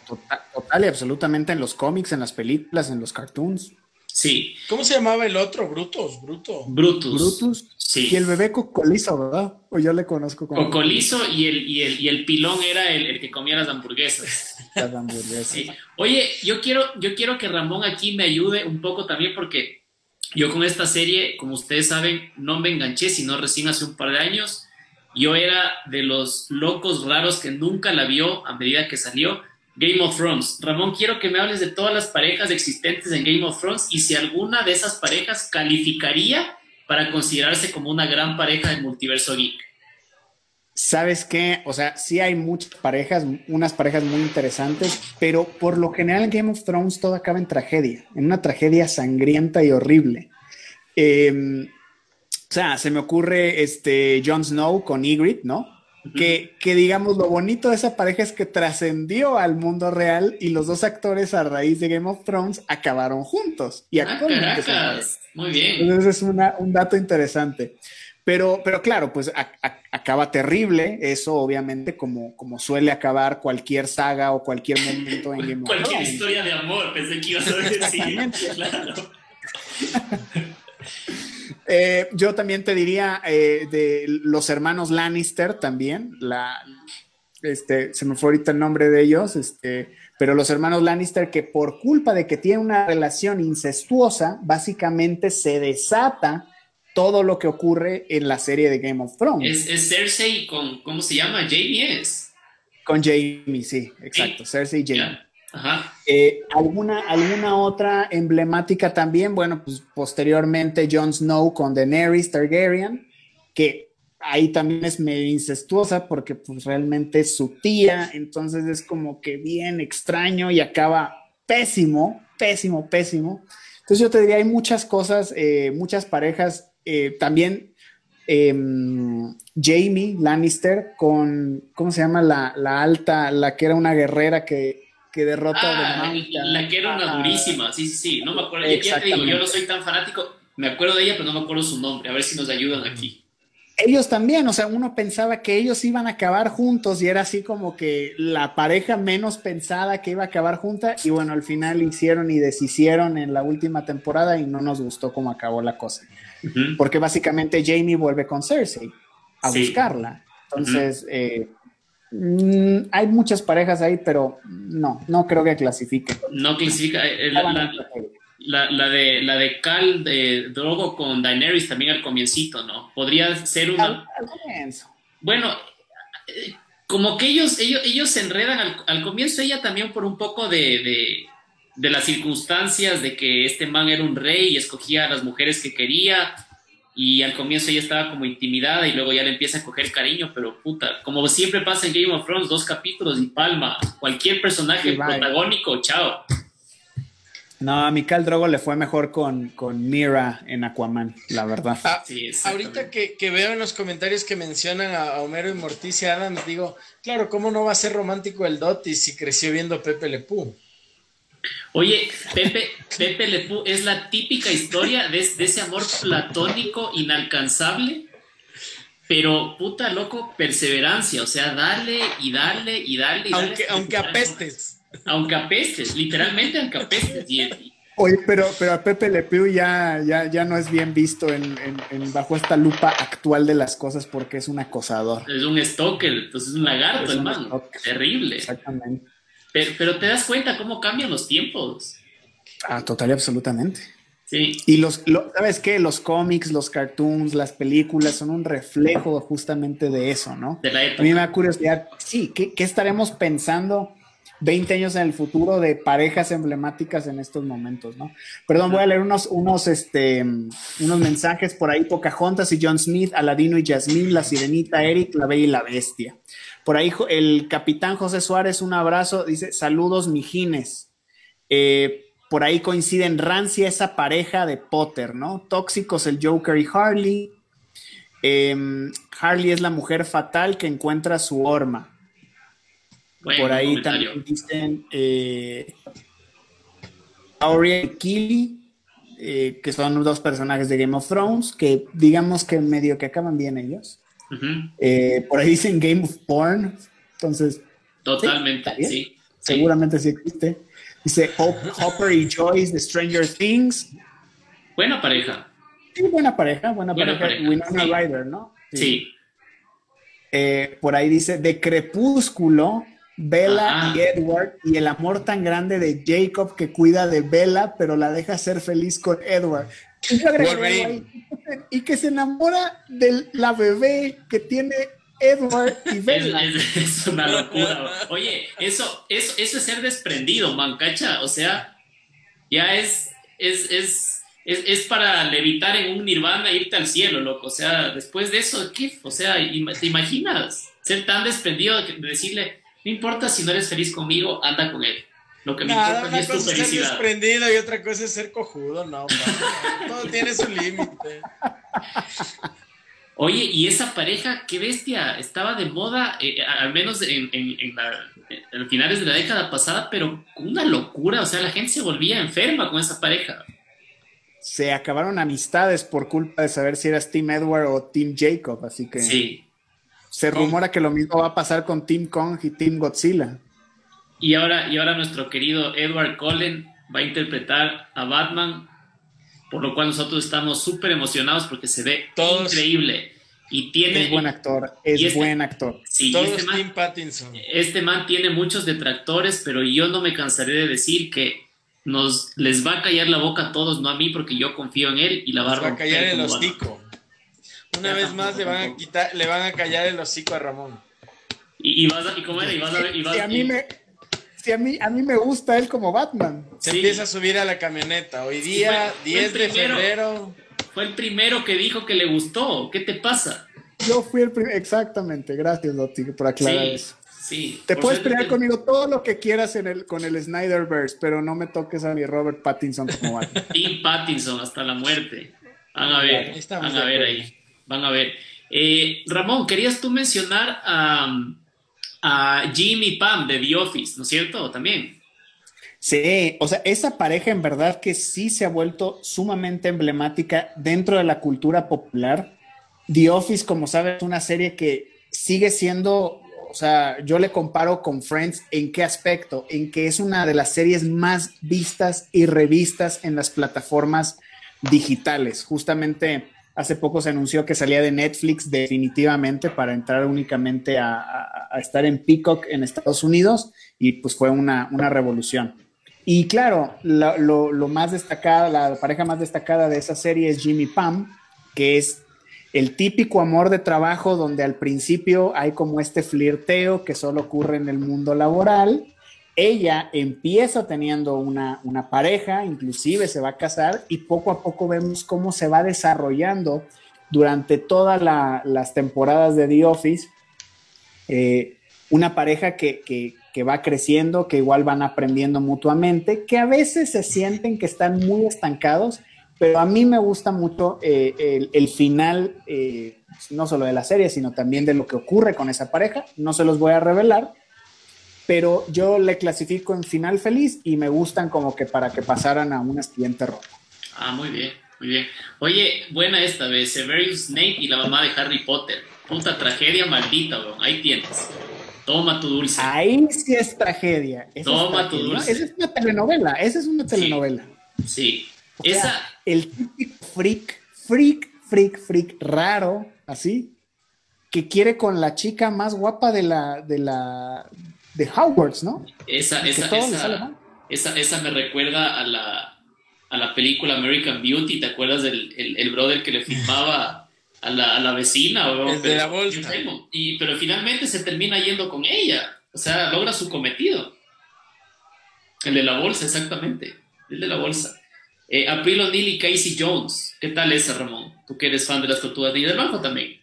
total y absolutamente en los cómics, en las películas, en los cartoons. Sí. ¿Cómo se llamaba el otro? Brutus, Bruto. Brutus. Brutus. Sí. Y el bebé Cocolizo, ¿verdad? O yo le conozco como. Cocolizo y el, y el, y el pilón era el, que comía las hamburguesas. Las hamburguesas. Sí. Oye, yo quiero, yo quiero que Ramón aquí me ayude un poco también porque yo con esta serie, como ustedes saben, no me enganché, sino recién hace un par de años. Yo era de los locos raros que nunca la vio a medida que salió Game of Thrones. Ramón, quiero que me hables de todas las parejas existentes en Game of Thrones y si alguna de esas parejas calificaría para considerarse como una gran pareja del multiverso geek. ¿Sabes qué? O sea, sí hay muchas parejas, unas parejas muy interesantes, pero por lo general en Game of Thrones todo acaba en tragedia, en una tragedia sangrienta y horrible. Em, o sea, se me ocurre este Jon Snow con Ygritte, ¿no? Que, digamos lo bonito de esa pareja es que trascendió al mundo real y los dos actores a raíz de Game of Thrones acabaron juntos y ah, Muy bien. Entonces es un dato interesante. Pero, pero claro, pues acaba terrible, eso obviamente como, como suele acabar cualquier saga o cualquier momento en Game of Thrones. Cualquier historia de amor, pensé que ibas a decir. claro. Eh, yo también te diría eh, de los hermanos Lannister también, la, este, se me fue ahorita el nombre de ellos, este, pero los hermanos Lannister que por culpa de que tienen una relación incestuosa, básicamente se desata todo lo que ocurre en la serie de Game of Thrones. Es, Cersei con, ¿cómo se llama? Jamie es. Con Jamie, sí, exacto, Cersei y Jamie. Eh, ¿alguna, ¿Alguna otra emblemática también? Bueno, pues posteriormente Jon Snow con Daenerys Targaryen, que ahí también es medio incestuosa porque pues realmente es su tía, entonces es como que bien extraño y acaba pésimo, pésimo, pésimo. Entonces yo te diría, hay muchas cosas, eh, muchas parejas, eh, también em, Jamie Lannister con, ¿cómo se llama? La, la alta, la que era una guerrera que que derrota ah, La que era una durísima, sí, sí, sí. No me acuerdo. Ya te digo, yo no soy tan fanático. Me acuerdo de ella, pero no me acuerdo su nombre. A ver si nos ayudan aquí. Ellos también, o sea, uno pensaba que ellos iban a acabar juntos y era así como que la pareja menos pensada que iba a acabar junta y bueno, al final hicieron y deshicieron en la última temporada y no nos gustó cómo acabó la cosa. Porque básicamente Jamie vuelve con Cersei a buscarla. Entonces, eh, Mm, hay muchas parejas ahí, pero no, no creo que clasifique. No clasifica. Eh, la, de, la de Cal de Drogo con Daenerys también al comiencito, ¿no? Podría ser una. bueno, eh, como que ellos, ellos, ellos se enredan al, comienzo, ella también por un poco de, de las circunstancias de que este man era un rey y escogía a las mujeres que quería y al comienzo ella estaba como intimidada y luego ya le empieza a coger cariño, pero puta, como siempre pasa en Game of Thrones, dos capítulos y palma, cualquier personaje protagónico, chao. No, a Mikal Drogo le fue mejor con, con Mira en Aquaman, la verdad. Ah, ahorita que, veo en los comentarios que mencionan a Homero y Morticia Adams, digo, claro, ¿cómo no va a ser romántico el Dotti si creció viendo Pepe Le Pú? Oye, Pepe, Pepe Le es la típica historia de, ese amor platónico inalcanzable, pero puta loco, perseverancia, o sea, darle y darle y darle. aunque, aunque apestes. Aunque apestes, literalmente aunque apestes. Y, Oye, pero, pero a Pepe Le Pew ya, ya, ya no es bien visto en, bajo esta lupa actual de las cosas porque es un acosador. Es un stalker, entonces es un lagarto, hermano. Terrible. Exactamente. Pero, pero te das cuenta cómo cambian los tiempos. Ah, total y absolutamente. Sí. Y los, ¿sabes qué? Los cómics, los cartoons, las películas son un reflejo justamente de eso, ¿no? De la época. A mí me da curiosidad, sí, ¿qué, ¿qué, estaremos pensando 20 años en el futuro de parejas emblemáticas en estos momentos, ¿no? Perdón, voy a leer unos, unos, este, unos mensajes por ahí, Pocahontas y John Smith, Aladino y Jasmine, La Sirenita, Eric, La Bella y la Bestia. Por ahí el capitán José Suárez, un abrazo, dice, saludos, mijines. Eh, por ahí coinciden Rancia, esa pareja de Potter, ¿no? Tóxicos el Joker y Harley. Em, Harley es la mujer fatal que encuentra su horma. por ahí también dicen eh, y eh, que son dos personajes de Game of Thrones, que digamos que medio que acaban bien ellos. Eh, por ahí dicen Game of Porn, entonces. Totalmente, sí. Seguramente sí existe. Dice Hopper y Joyce de Stranger Things. Buena pareja. Sí, buena pareja, buena, pareja. Winona Ryder, ¿no? Sí. Eh, por ahí dice de Crepúsculo, Bella y Edward y el amor tan grande de Jacob que cuida de Bella, pero la deja ser feliz con Edward. y que se enamora de la bebé que tiene Edward y Bella. Es, una locura. Oye, eso, eso, eso es ser desprendido, mancacha. O sea, ya es, es, es, es, para levitar en un nirvana e irte al cielo, loco. O sea, después de eso, ¿qué? O sea, ¿te imaginas ser tan desprendido de decirle, no importa si no eres feliz conmigo, anda con él? Lo que me importa es tu felicidad. ser desprendido y otra cosa es ser cojudo, no, todo tiene su límite. Oye, y esa pareja, qué bestia, estaba de moda, eh, al menos en, en, finales de la década pasada, pero una locura, o sea, la gente se volvía enferma con esa pareja. Se acabaron amistades por culpa de saber si eras Team Edward o Team Jacob, así que sí. se rumora que lo mismo va a pasar con Team Kong y Team Godzilla. Y ahora, y ahora nuestro querido Edward Cullen va a interpretar a Batman por lo cual nosotros estamos súper emocionados porque se ve increíble. Y tiene, es buen actor, es este buen actor. Sí, este man, Pattinson. Este man tiene muchos detractores, pero yo no me cansaré de decir que nos les va a callar la boca a todos, no a mí, porque yo confío en él y la va a romper. va a callar el hocico. Una vez más le van a quitar, le van a callar el hocico a Ramón. Y, vas a, y cómo era, y vas a ver, y vas, a mí me si a mí, a mí me gusta él como Batman. Se empieza a subir a la camioneta. Hoy día, 10 de febrero. Fue el primero que dijo que le gustó. ¿Qué te pasa? Yo fui el primero. Exactamente. Gracias, Lotti, por aclarar eso. Sí. Te puedes pelear conmigo todo lo que quieras en el, con el Snyderverse, pero no me toques a mi Robert Pattinson como Batman. Team Pattinson hasta la muerte. Van a ver. Van a ver ahí. Van a ver. Eh, Ramón, querías tú mencionar a a Jimmy Pam de The Office, ¿no es cierto? También. Sí, o sea, esa pareja en verdad que sí se ha vuelto sumamente emblemática dentro de la cultura popular. The Office, como sabes, es una serie que sigue siendo, o sea, yo le comparo con Friends en qué aspecto, en que es una de las series más vistas y revistas en las plataformas digitales. Justamente Hace poco se anunció que salía de Netflix definitivamente para entrar únicamente a, estar en Peacock en Estados Unidos y pues fue una, revolución. Y claro, lo, más destacada, la pareja más destacada de esa serie es Jimmy Pam, que es el típico amor de trabajo donde al principio hay como este flirteo que solo ocurre en el mundo laboral ella empieza teniendo una, pareja, inclusive se va a casar y poco a poco vemos cómo se va desarrollando durante todas las temporadas de The Office. Eh, una pareja que, va creciendo, que igual van aprendiendo mutuamente, que a veces se sienten que están muy estancados, pero a mí me gusta mucho eh, el, final, eh, no solo de la serie, sino también de lo que ocurre con esa pareja. No se los voy a revelar, pero yo le clasifico en final feliz y me gustan como que para que pasaran a una siguiente ronda. Ah, muy bien, muy bien. Oye, buena esta vez, Severus Snape y la mamá de Harry Potter. Puta tragedia maldita, bro. Ahí tienes. Toma tu dulce. Ahí sí es tragedia. Toma tu dulce. Esa es una telenovela, esa es una telenovela. Sí. Esa... el típico freak, freak, freak, freak raro, así, que quiere con la chica más guapa de la, de la, de Hogwarts, ¿no? Esa, esa, esa, esa, me recuerda a la, a la película American Beauty, ¿te acuerdas del el, brother que le filmaba a la, a la vecina? O, el de la bolsa. Y, pero finalmente se termina yendo con ella, o sea, logra su cometido. El de la bolsa, exactamente, el de la bolsa. Eh, April O'Neil y Casey Jones. ¿Qué tal esa, Ramón? Tú que eres fan de las tortugas y del banco también.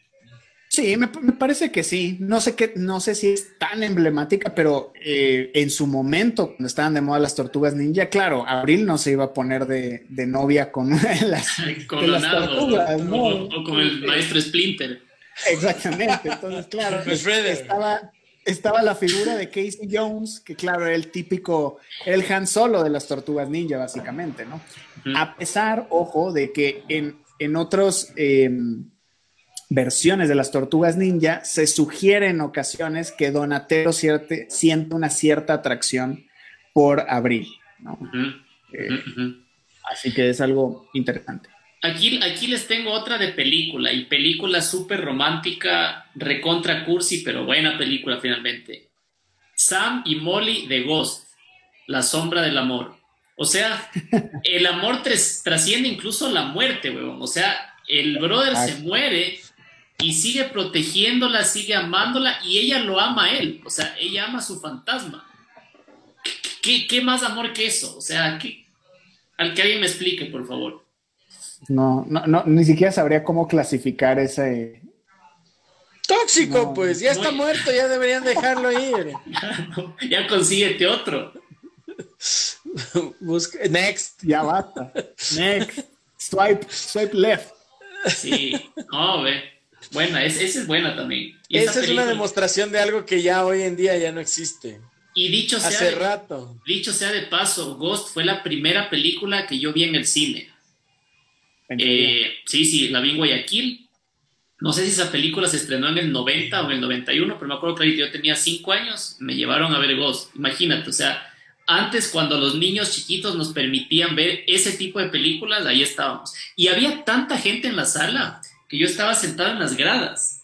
Sí, me, parece que sí. No sé qué, no sé si es tan emblemática, pero eh, en su momento, cuando estaban de moda las tortugas ninja, claro, Abril no se iba a poner de, novia con una de las, tortugas, o, con el maestro Splinter. Exactamente. Entonces, claro, pues estaba, estaba la figura de Casey Jones, que claro, era el típico, el Han Solo de las tortugas ninja, básicamente, ¿no? A pesar, ojo, de que en, en otros em, versiones de las tortugas ninja se sugiere en ocasiones que Donatello siente una cierta atracción por Abril, ¿no? Eh, así que es algo interesante. Aquí, aquí les tengo otra de película, y película súper romántica, recontra cursi, pero buena película finalmente. Sam y Molly de Ghost, La sombra del amor. O sea, el amor trasciende incluso la muerte, weón. O sea, el brother se muere y sigue protegiéndola, sigue amándola y ella lo ama a él. O sea, ella ama a su fantasma. ¿Qué, más amor que eso? O sea, al que alguien me explique, por favor. No, no, no, ni siquiera sabría cómo clasificar ese. Tóxico, pues, ya está muerto, ya deberían dejarlo ir. ya consíguete otro. Next. Ya basta. Next. Swipe, swipe left. Sí, no, ve. Buena, esa es buena también. esa, es una demostración de algo que ya hoy en día ya no existe. Y dicho sea, Hace rato. dicho sea de paso, Ghost fue la primera película que yo vi en el cine. Eh, sí, sí, la vi en Guayaquil. No sé si esa película se estrenó en el 90 o en el 91, pero me acuerdo que yo tenía 5 años, me llevaron a ver Ghost. Imagínate, o sea, antes cuando los niños chiquitos nos permitían ver ese tipo de películas, ahí estábamos. Y había tanta gente en la sala que yo estaba sentado en las gradas.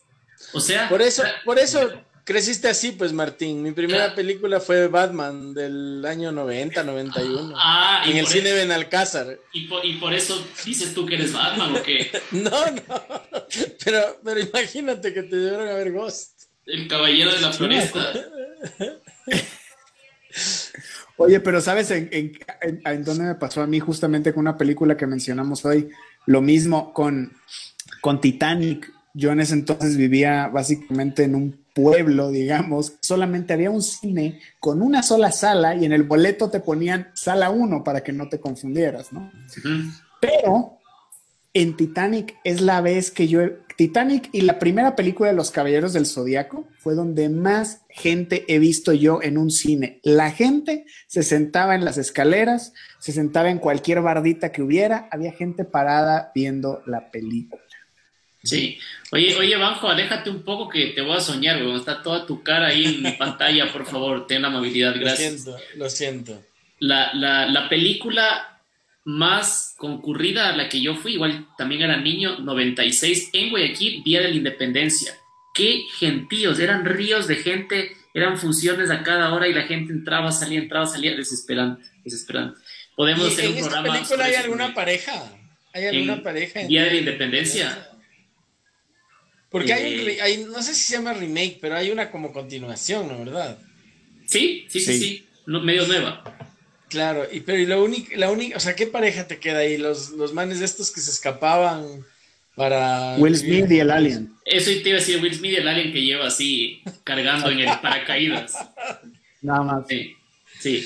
O sea... Por eso, por eso creciste así, pues Martín. Mi primera película fue Batman del año 90, 91. Ah, en el cine de Benalcázar. ¿Y por, ¿Y por eso dices tú que eres Batman o qué? no, no. Pero, pero imagínate que te llevaron a ver Ghost. El caballero de la floresta. Oye, pero ¿sabes en, en, dónde me pasó a mí justamente con una película que mencionamos hoy? Lo mismo con, con Titanic. Yo en ese entonces vivía básicamente en un pueblo, digamos. Solamente había un cine con una sola sala y en el boleto te ponían sala 1 para que no te confundieras, ¿no? Pero en Titanic es la vez que yo Titanic y la primera película de Los Caballeros del Zodiaco fue donde más gente he visto yo en un cine. La gente se sentaba en las escaleras, se sentaba en cualquier bardita que hubiera, había gente parada viendo la película. Sí. Oye, oye, Banjo, aléjate un poco que te voy a soñar, güey. Está toda tu cara ahí en mi pantalla, por favor, ten amabilidad, gracias. Lo siento, lo siento. La, la, la película más concurrida a la que yo fui, igual también era niño, 96, en Guayaquil, Día de la Independencia. Qué gentíos, eran ríos de gente, eran funciones a cada hora y la gente entraba, salía, entraba, salía, desesperante, desesperante. Podemos hacer un programa. ¿En esta película hay alguna pareja? ¿Hay alguna pareja? Día de la Independencia. Porque hay, un, eh, hay, no sé si se llama remake, pero hay una como continuación, ¿no verdad? Sí, sí, sí, sí, medio nueva. Claro, y pero y lo único, la única, o sea, ¿qué pareja te queda ahí? Los, los manes de estos que se escapaban para. Will Smith y el Alien. Eso te iba a decir, Will Smith y el Alien que lleva así cargando en el paracaídas. Nada más. Sí, sí.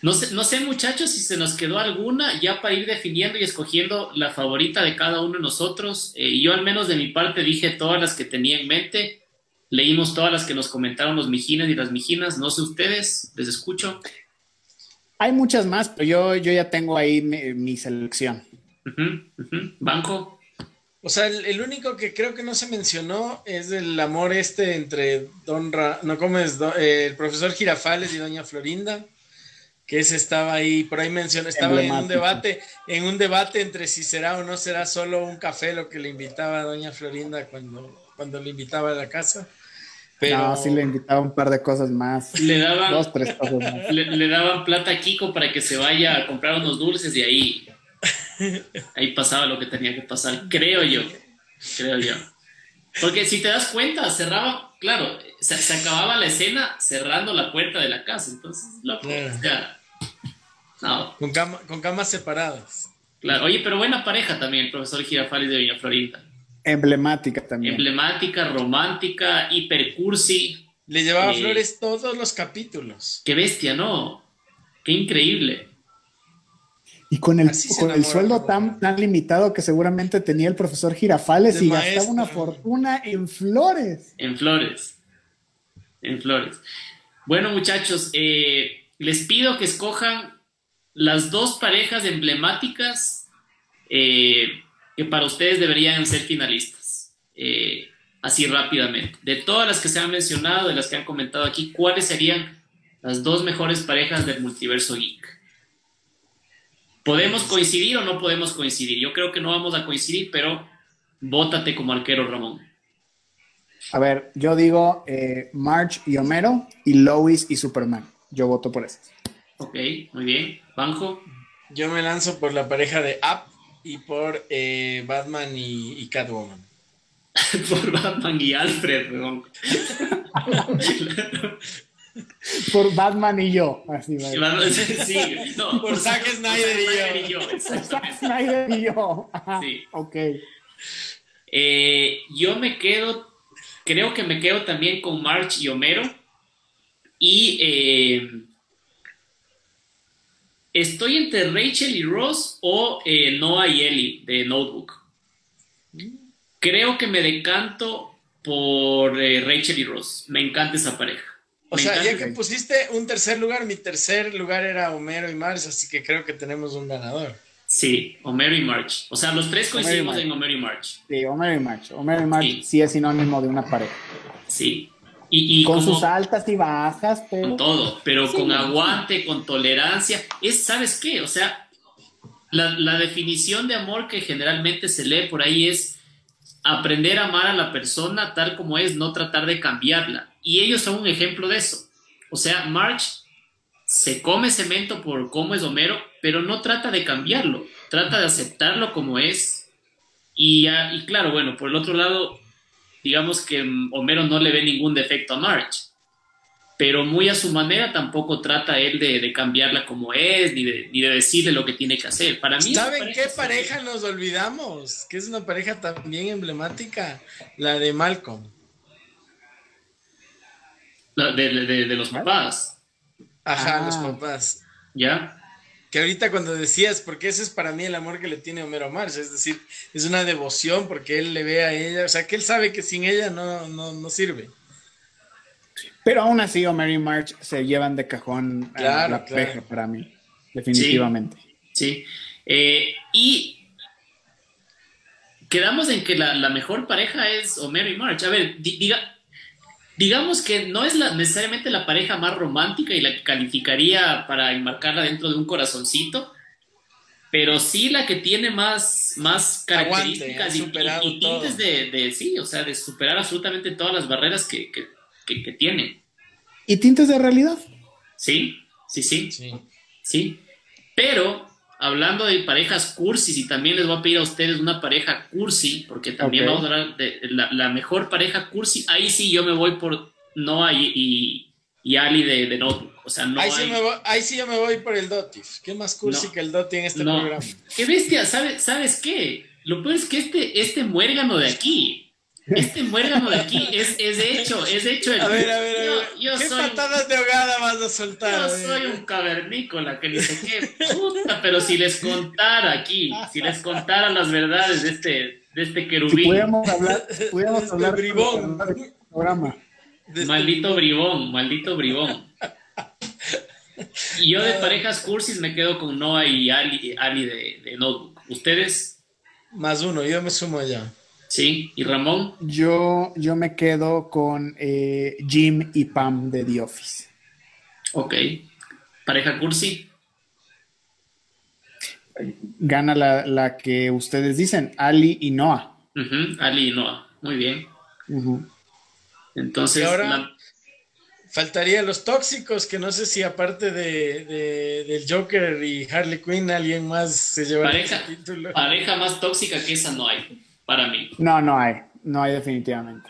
No sé, no sé, muchachos, si se nos quedó alguna ya para ir definiendo y escogiendo la favorita de cada uno de nosotros. Eh, yo al menos de mi parte dije todas las que tenía en mente. Leímos todas las que nos comentaron los mijines y las mijinas. No sé ustedes, les escucho. Hay muchas más, pero yo, yo ya tengo ahí mi, selección. ¿Banco? O sea, el, único que creo que no se mencionó es el amor este entre Don Ra no como es eh, el profesor Girafales y Doña Florinda, que ese estaba ahí, por ahí mencionó, estaba en un debate, en un debate entre si será o no será solo un café lo que le invitaba a Doña Florinda cuando, cuando le invitaba a la casa. Pero... No, sí le invitaba un par de cosas más. Le daban, dos, tres cosas más. Le, daban plata a Kiko para que se vaya a comprar unos dulces y ahí Ahí pasaba lo que tenía que pasar, creo yo. Creo yo. Porque si te das cuenta, cerraba, claro, se, acababa la escena cerrando la puerta de la casa. Entonces, loco, no. Con, con camas separadas. Claro, oye, pero buena pareja también, el profesor Girafales de Doña Florinda. Emblemática también. Emblemática, romántica, hipercursi. Le llevaba eh, flores todos los capítulos. Qué bestia, ¿no? Qué increíble. Y con el, con el sueldo tan, tan limitado que seguramente tenía el profesor Girafales y gastaba una fortuna en flores. En flores. En flores. Bueno, muchachos, eh, les pido que escojan las dos parejas emblemáticas eh, que para ustedes deberían ser finalistas. Eh, así rápidamente. De todas las que se han mencionado, de las que han comentado aquí, ¿cuáles serían las dos mejores parejas del multiverso geek? ¿Podemos coincidir o no podemos coincidir? Yo creo que no vamos a coincidir, pero vótate como arquero, Ramón. A ver, yo digo eh, March y Homero y Lois y Superman. Yo voto por eso. Ok, muy bien. Banjo. Yo me lanzo por la pareja de Up y por eh, Batman y, Catwoman. por Batman y Alfred, por Batman y yo. Así sí, no, por, Zack Snyder, y yo. Zack Snyder y yo. sí. Ok. Eh, yo me quedo, creo que me quedo también con March y Homero. Y eh, estoy entre Rachel y Ross o eh, Noah y Ellie de Notebook. Creo que me decanto por Rachel y Ross. Me encanta esa pareja. O sea, ya que pusiste un tercer lugar, mi tercer lugar era Homero y March, así que creo que tenemos un ganador. Sí, Homero y March. O sea, los tres coincidimos en Homero y March. Sí, Homero y March. Homero y March sí, es sinónimo de una pareja. Sí. Y, con sus altas y bajas, pero... Con todo, pero con aguante, con tolerancia. Es, ¿sabes qué? O sea, la, la definición de amor que generalmente se lee por ahí es aprender a amar a la persona tal como es, no tratar de cambiarla. Y ellos son un ejemplo de eso. O sea, March se come cemento por cómo es Homero, pero no trata de cambiarlo, trata de aceptarlo como es. Y, y claro, bueno, por el otro lado, digamos que Homero no le ve ningún defecto a March, pero muy a su manera tampoco trata él de, cambiarla como es, ni de, ni de, decirle lo que tiene que hacer. Para mí... ¿Saben qué pareja nos olvidamos? Que es una pareja también emblemática, la de Malcolm de, los papás. Ajá, los ah. papás. ¿Ya? Que ahorita cuando decías, porque ese es para mí el amor que le tiene Homero March, es decir, es una devoción porque él le ve a ella, o sea, que él sabe que sin ella no, no, sirve. Pero aún así, Homero y March se llevan de cajón a la claro. para mí, definitivamente. Sí, eh, y quedamos en que la, la, mejor pareja es Homero y March. A ver, diga, digamos que no es necesariamente la pareja más romántica y la que calificaría para enmarcarla dentro de un corazoncito, pero sí la que tiene más, más características y, tintes de, sí, o sea, de superar absolutamente todas las barreras que, que, tiene. ¿Y tintes de realidad? Sí, sí, sí, sí. sí. Pero hablando de parejas cursis, y también les voy a pedir a ustedes una pareja cursi, porque también vamos a hablar de la, mejor pareja cursi. Ahí sí yo me voy por Noah y, y, Ali de, de, Notebook. O sea, no ahí, sí me voy, ahí sí yo me voy por el Dotif. ¿Qué más cursi que el Doti en este programa? Qué bestia, ¿sabes, ¿sabes qué? Lo peor es que este, este muérgano de aquí este muérgano de aquí es, es hecho, es hecho el. A ver, a ver, a ver. Yo, ¿Qué patadas de ahogada vas a soltar? Yo soy un cavernícola que sé qué puta, pero si les contara aquí, si les contara las verdades de este, de este querubín. Si pudiéramos hablar, pudiéramos hablar de bribón. programa. Maldito bribón, maldito bribón. Y yo de parejas cursis me quedo con Noah y Ali, Ali de, de Notebook. ¿Ustedes? Más uno, yo me sumo ya. Sí, ¿y Ramón? Yo, yo me quedo con eh, Jim y Pam de The Office. Ok. ¿Pareja cursi? Gana la, que ustedes dicen, Ali y Noah. Ali y Noah, muy bien. Entonces, ahora faltaría los tóxicos, que no sé si aparte de, del Joker y Harley Quinn, alguien más se lleva el título. Pareja más tóxica que esa no hay, para mí. No, no hay, no hay definitivamente.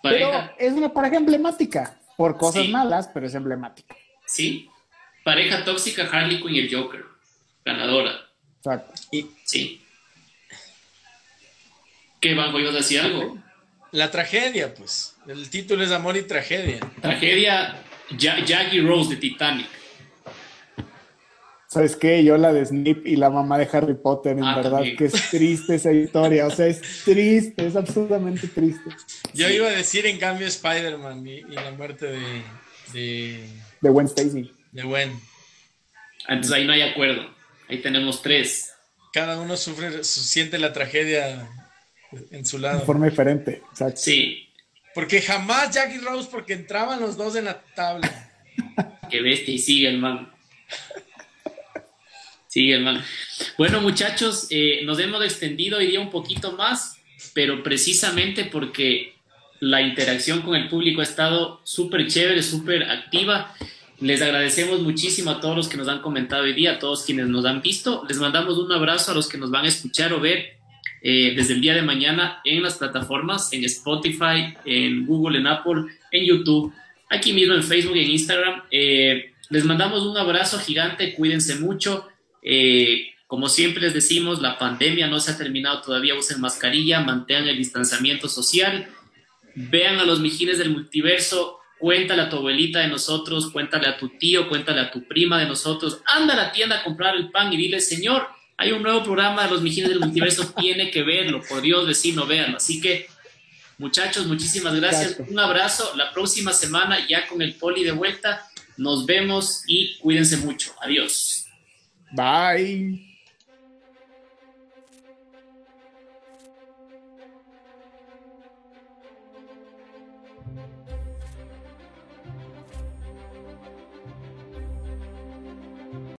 Pero es una pareja emblemática, por cosas malas, pero es emblemática. Sí, pareja tóxica Harley Quinn y el Joker, ganadora. Exacto. Y, sí. ¿Qué, Banco, ibas a decir algo? La tragedia, pues. El título es Amor y Tragedia. Tragedia Jackie Rose de Titanic. ¿Sabes qué? Yo la de Snip y la mamá de Harry Potter, en ah, verdad, que es triste esa historia. O sea, es triste, es absolutamente triste. Yo iba a decir, en cambio, Spider-Man y, la muerte de, de. De Gwen Stacy. De Gwen. Entonces ahí no hay acuerdo. Ahí tenemos tres. Cada uno sufre, siente la tragedia en su lado. De forma diferente, exacto. Sí. Porque jamás Jackie Rose, porque entraban los dos en la tabla. Qué bestia, y sigue el man. El man. Bueno, muchachos, eh, nos hemos extendido hoy día un poquito más, pero precisamente porque la interacción con el público ha estado súper chévere, súper activa. Les agradecemos muchísimo a todos los que nos han comentado hoy día, a todos quienes nos han visto. Les mandamos un abrazo a los que nos van a escuchar o ver eh, desde el día de mañana en las plataformas, en Spotify, en Google, en Apple, en YouTube, aquí mismo en Facebook y en Instagram. Eh, les mandamos un abrazo gigante, cuídense mucho. Eh, como siempre les decimos, la pandemia no se ha terminado todavía, usen mascarilla, mantengan el distanciamiento social, vean a los mijines del multiverso, cuéntale a tu abuelita de nosotros, cuéntale a tu tío, cuéntale a tu prima de nosotros, anda a la tienda a comprar el pan y dile, Señor, hay un nuevo programa de los Mijines del Multiverso, tiene que verlo, por Dios, vecino, véanlo. Así que, muchachos, muchísimas gracias. Un abrazo. La próxima semana, ya con el poli de vuelta, nos vemos y cuídense mucho. Adiós. Bye.